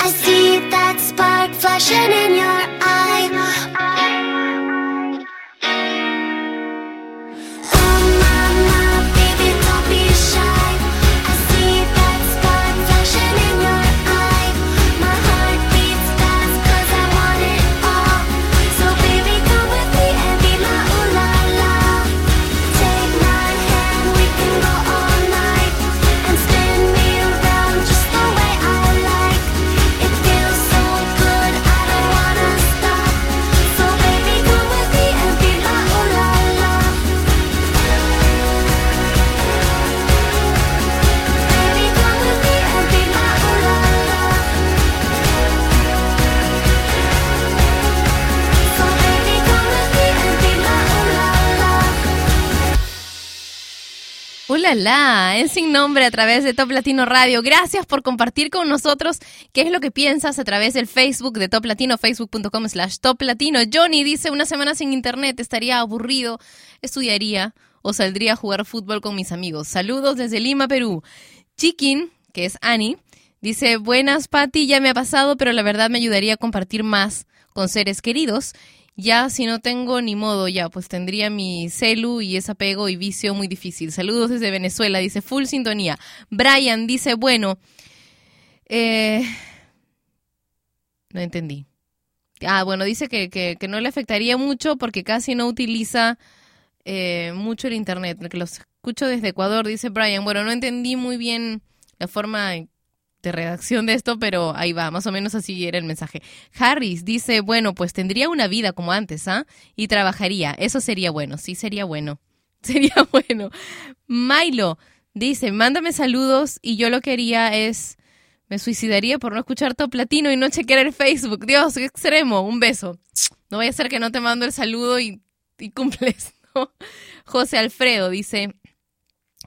I see that spark flashing in your Hola, la, es sin nombre a través de Top Latino Radio. Gracias por compartir con nosotros qué es lo que piensas a través del Facebook de Top Latino, facebook.com slash Top Latino. Johnny dice, una semana sin internet estaría aburrido, estudiaría o saldría a jugar fútbol con mis amigos. Saludos desde Lima, Perú. Chiquin, que es Annie, dice, buenas, Patti, ya me ha pasado, pero la verdad me ayudaría a compartir más con seres queridos. Ya si no tengo ni modo, ya pues tendría mi celu y ese apego y vicio muy difícil. Saludos desde Venezuela, dice full sintonía. Brian dice, bueno, eh, no entendí. Ah, bueno, dice que, que, no le afectaría mucho porque casi no utiliza eh, mucho el internet, los escucho desde Ecuador, dice Brian. Bueno, no entendí muy bien la forma de redacción de esto, pero ahí va, más o menos así era el mensaje. Harris dice, bueno, pues tendría una vida como antes, ¿ah? Y trabajaría, eso sería bueno, sí sería bueno, sería bueno. Milo dice, mándame saludos y yo lo que haría es, me suicidaría por no escuchar Top Latino y no chequear el Facebook. Dios, qué extremo, un beso. No vaya a ser que no te mando el saludo y, y cumples, ¿no? José Alfredo dice,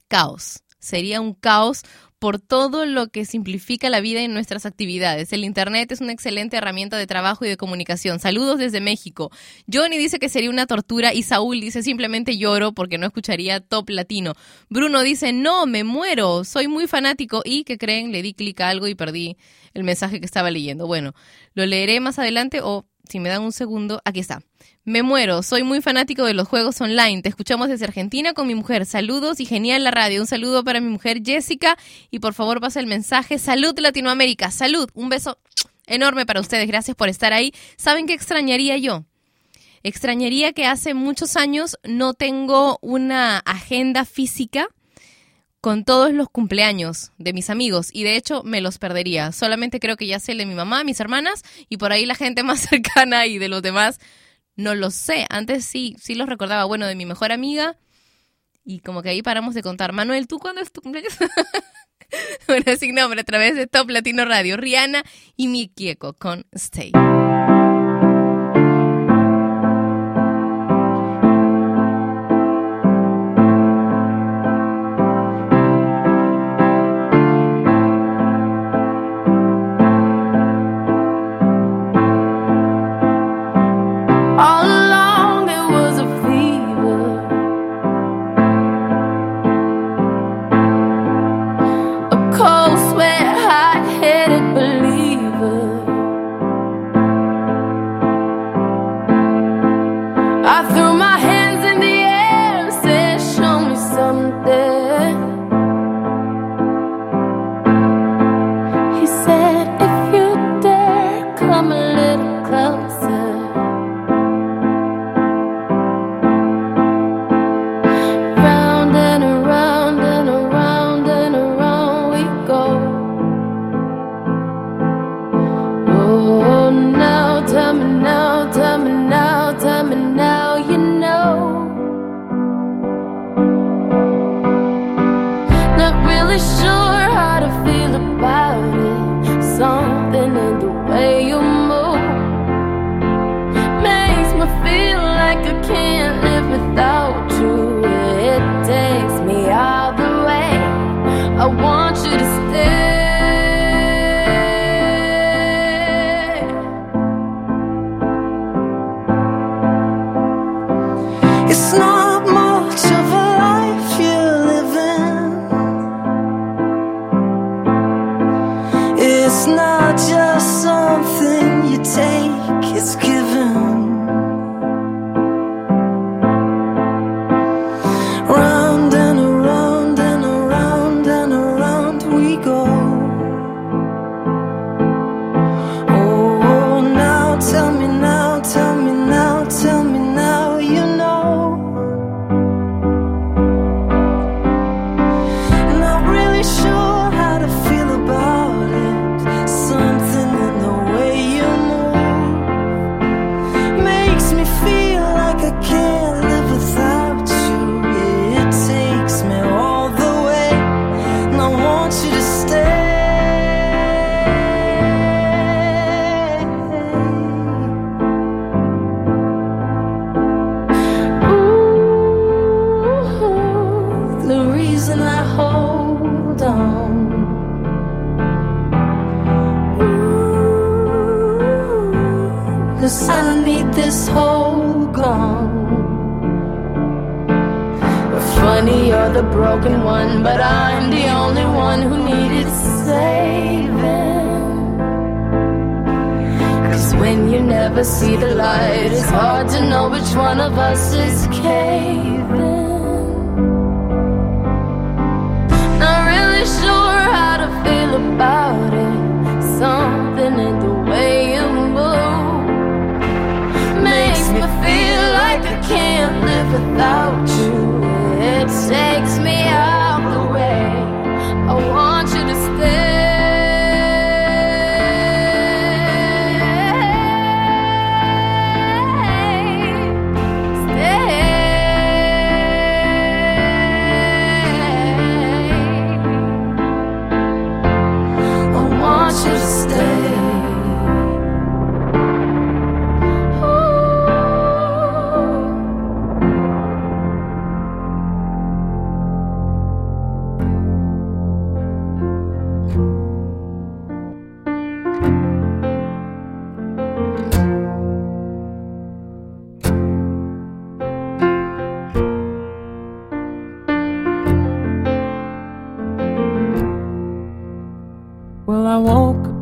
caos. Sería un caos por todo lo que simplifica la vida en nuestras actividades. El Internet es una excelente herramienta de trabajo y de comunicación. Saludos desde México. Johnny dice que sería una tortura y Saúl dice simplemente lloro porque no escucharía top latino. Bruno dice, no, me muero, soy muy fanático y, que creen? Le di clic a algo y perdí el mensaje que estaba leyendo. Bueno, lo leeré más adelante o si me dan un segundo, aquí está. Me muero, soy muy fanático de los juegos online. Te escuchamos desde Argentina con mi mujer. Saludos y genial la radio. Un saludo para mi mujer Jessica y por favor pasa el mensaje. Salud Latinoamérica, salud. Un beso enorme para ustedes. Gracias por estar ahí. ¿Saben qué extrañaría yo? Extrañaría que hace muchos años no tengo una agenda física con todos los cumpleaños de mis amigos y de hecho me los perdería. Solamente creo que ya sé el de mi mamá, mis hermanas y por ahí la gente más cercana y de los demás no lo sé. Antes sí, sí los recordaba. Bueno, de mi mejor amiga y como que ahí paramos de contar. Manuel, ¿tú cuándo es tu cumpleaños? bueno, sin nombre a través de Top Latino Radio. Rihanna y mi Kieko con Stay.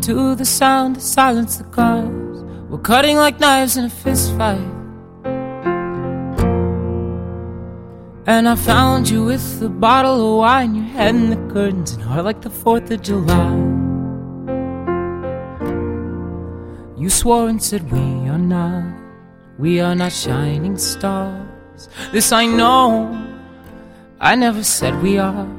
To the sound to silence the cars. We're cutting like knives in a fist fight. And I found you with a bottle of wine, your head in the curtains, and heart like the 4th of July. You swore and said, We are not, we are not shining stars. This I know, I never said we are.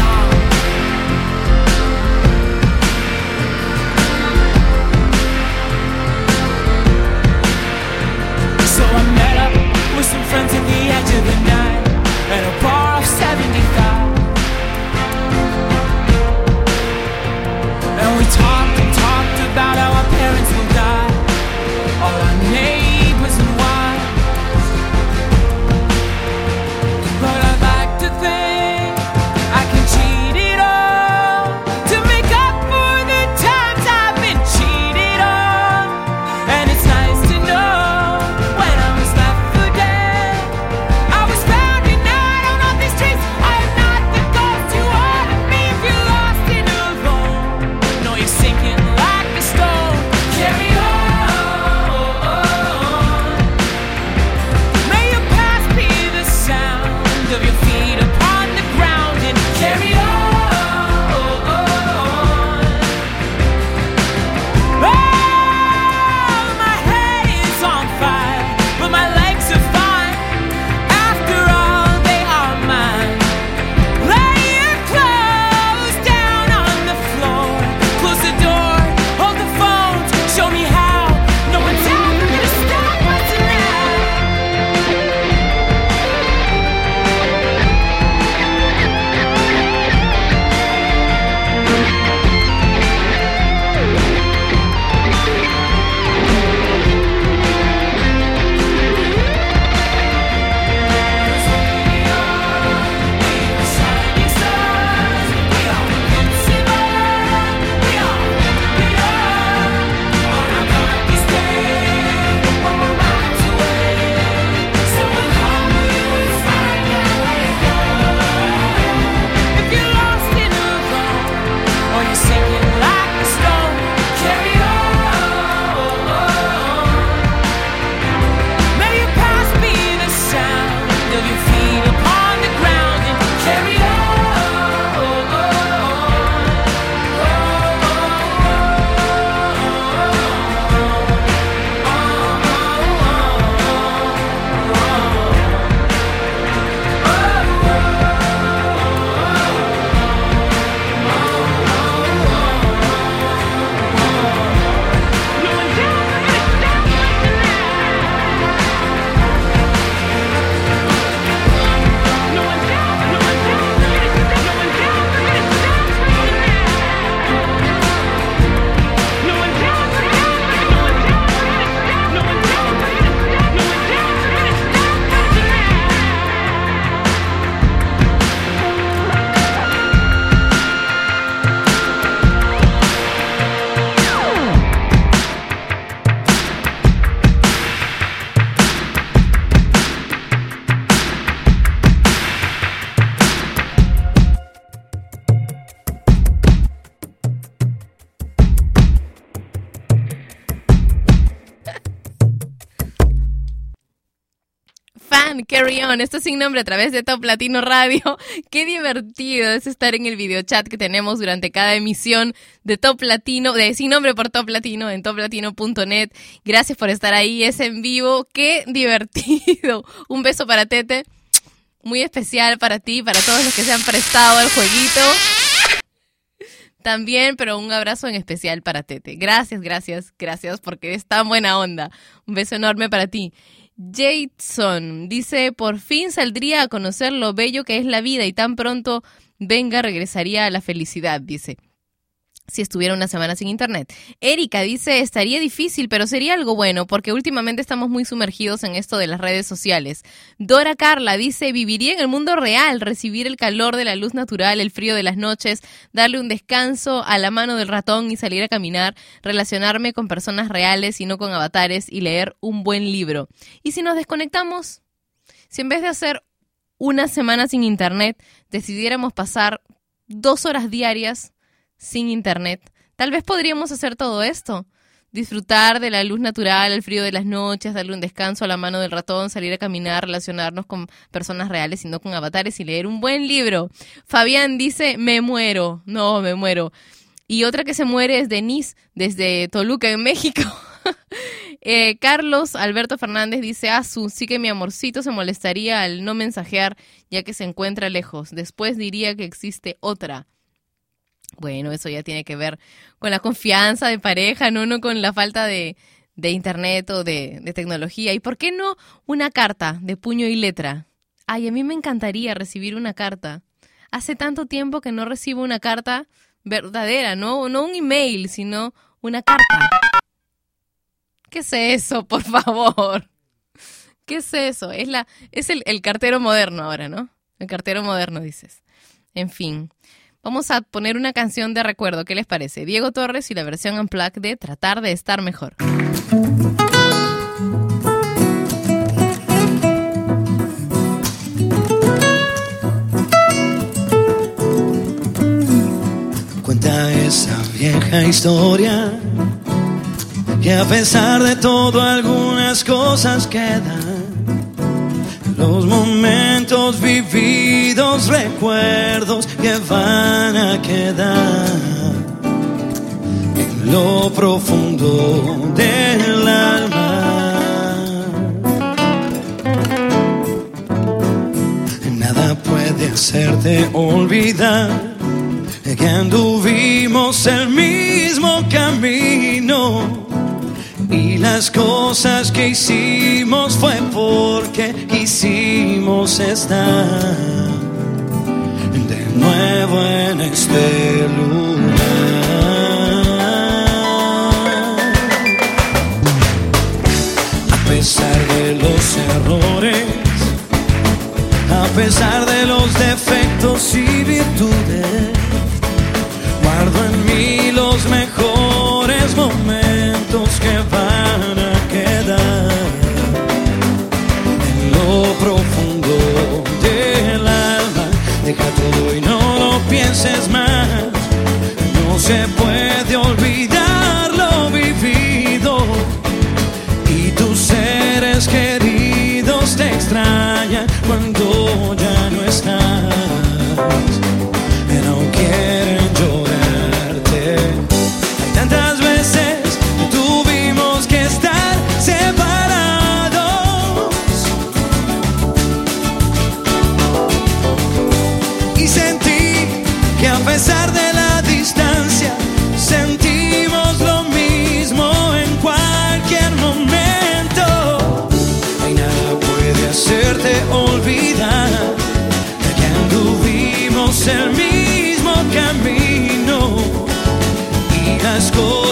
Friends at the edge of the night at a bar of 75. And we talked and talked about our parents Esto es sin nombre a través de Top Latino Radio. Qué divertido es estar en el videochat que tenemos durante cada emisión de Top Latino, de sin nombre por Top Latino en toplatino.net. Gracias por estar ahí, es en vivo. Qué divertido. Un beso para Tete. Muy especial para ti, para todos los que se han prestado al jueguito. También, pero un abrazo en especial para Tete. Gracias, gracias, gracias, porque es tan buena onda. Un beso enorme para ti. Jason dice, por fin saldría a conocer lo bello que es la vida y tan pronto venga regresaría a la felicidad, dice. Si estuviera una semana sin internet. Erika dice, estaría difícil, pero sería algo bueno, porque últimamente estamos muy sumergidos en esto de las redes sociales. Dora Carla dice, viviría en el mundo real, recibir el calor de la luz natural, el frío de las noches, darle un descanso a la mano del ratón y salir a caminar, relacionarme con personas reales y no con avatares y leer un buen libro. ¿Y si nos desconectamos? Si en vez de hacer una semana sin internet, decidiéramos pasar dos horas diarias sin internet, tal vez podríamos hacer todo esto. Disfrutar de la luz natural, el frío de las noches, darle un descanso a la mano del ratón, salir a caminar, relacionarnos con personas reales y no con avatares y leer un buen libro. Fabián dice, me muero. No, me muero. Y otra que se muere es Denise, desde Toluca, en México. Eh, Carlos Alberto Fernández dice, Asu, sí que mi amorcito se molestaría al no mensajear ya que se encuentra lejos. Después diría que existe otra. Bueno, eso ya tiene que ver con la confianza de pareja, no, no con la falta de, de internet o de, de tecnología. ¿Y por qué no una carta de puño y letra? Ay, a mí me encantaría recibir una carta. Hace tanto tiempo que no recibo una carta verdadera, no, no un email, sino una carta. ¿Qué es eso, por favor? ¿Qué es eso? Es, la, es el, el cartero moderno ahora, ¿no? El cartero moderno, dices. En fin, vamos a poner una canción de recuerdo. ¿Qué les parece? Diego Torres y la versión unplugged de Tratar de estar mejor. Cuenta esa vieja historia que a pesar de todo algunas cosas quedan. Los momentos vividos, recuerdos que van a quedar en lo profundo del alma. Nada puede hacerte olvidar que anduvimos el mismo camino y las cosas que hicimos fue porque quisimos estar de nuevo en este lugar.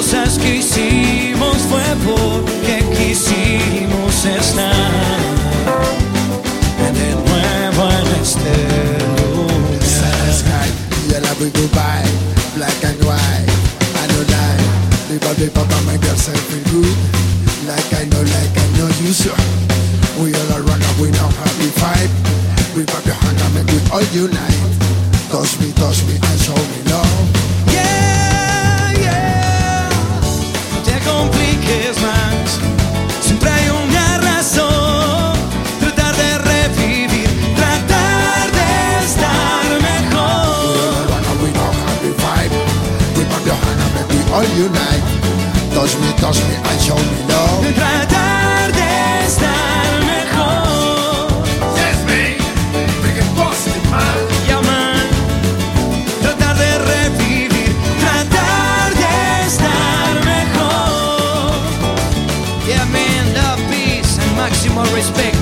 Cosas que hicimos fue porque quisimos estar de nuevo en este lugar. sky, yellow with Dubai, black and white. I lie, yourself feel good. Like I know, like I know you so. We all we know how we fight. We pop your hand and make we all unite. Touch me, touch me and show me Touch me, touch me and show me love. Tratar de estar mejor. Yes, me. Make it positive, man. Yeah, man. Tratar de revivir, tratar de estar mejor. Yeah, man, love, peace, and máximo respect,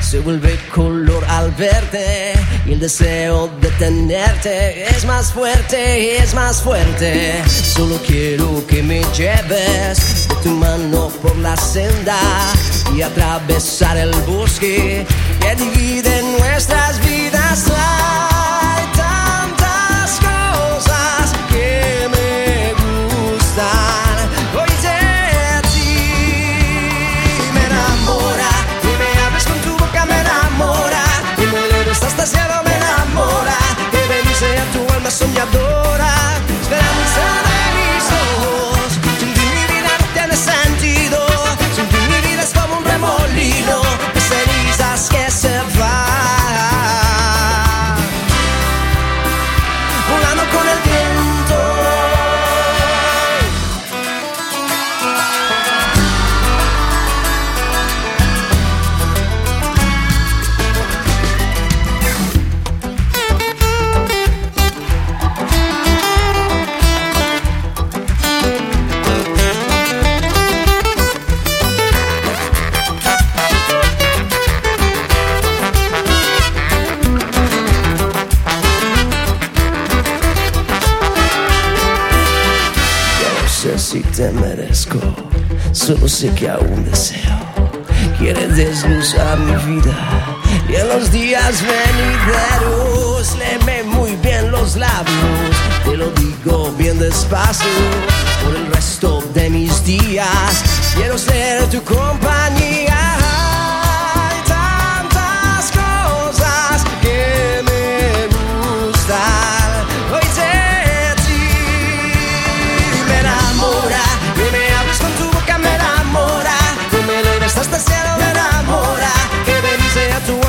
se vuelve color al verte y el deseo de tenerte es más fuerte, es más fuerte. Solo quiero que me lleves de tu mano por la senda y atravesar el bosque que divide nuestras vidas. Hay tantas cosas que me gustan. Tu sé que aún deseo. Quieres desluzar mi vida y en los días venideros léeme muy bien los labios. Te lo digo bien despacio por el resto de mis días. Quiero ser tu compañía.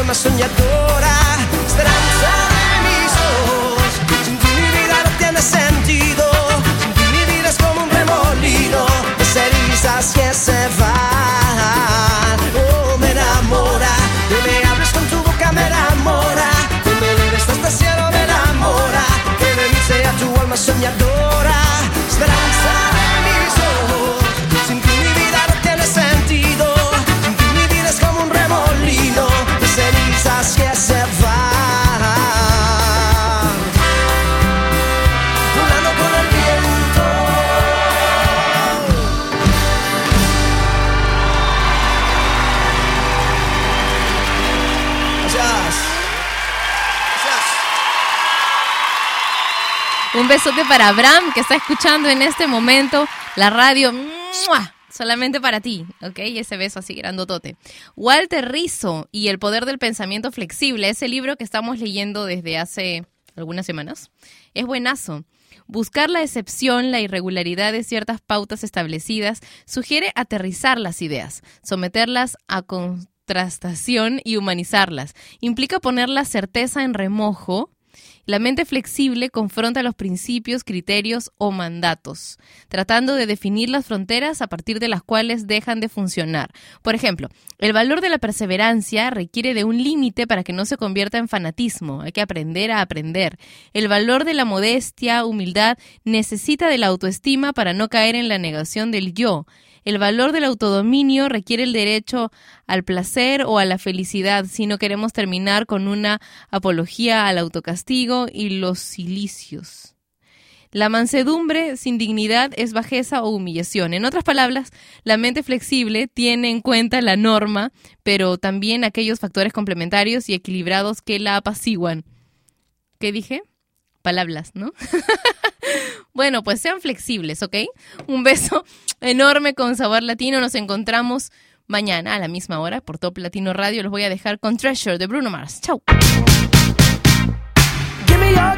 Bendice a tu alma soñadora esperanza de mis ojos. Sin ti mi vida no tiene sentido. Sin ti mi vida es como un remolino de cenizas que se van. Oh me enamora y me hablas con tu boca me enamora. Tú me elevas hasta el cielo me enamora. Que bendice a tu alma soñadora Un besote para Abraham que está escuchando en este momento la radio. Solamente para ti, ¿ok? Ese beso así grandotote. Walter Rizzo y El Poder del Pensamiento Flexible, ese libro que estamos leyendo desde hace algunas semanas, es buenazo. Buscar la excepción, la irregularidad de ciertas pautas establecidas, sugiere aterrizar las ideas, someterlas a contrastación y humanizarlas. Implica poner la certeza en remojo la mente flexible confronta los principios, criterios o mandatos, tratando de definir las fronteras a partir de las cuales dejan de funcionar. Por ejemplo, el valor de la perseverancia requiere de un límite para que no se convierta en fanatismo. Hay que aprender a aprender. El valor de la modestia, humildad, necesita de la autoestima para no caer en la negación del yo. El valor del autodominio requiere el derecho al placer o a la felicidad si no queremos terminar con una apología al autocastigo y los cilicios. La mansedumbre sin dignidad es bajeza o humillación. En otras palabras, la mente flexible tiene en cuenta la norma, pero también aquellos factores complementarios y equilibrados que la apaciguan. ¿Qué dije? Palabras, ¿no? bueno, pues sean flexibles, ¿ok? Un beso enorme con sabor latino. Nos encontramos mañana a la misma hora por Top Latino Radio. Los voy a dejar con Treasure de Bruno Mars. Chau. Give me your,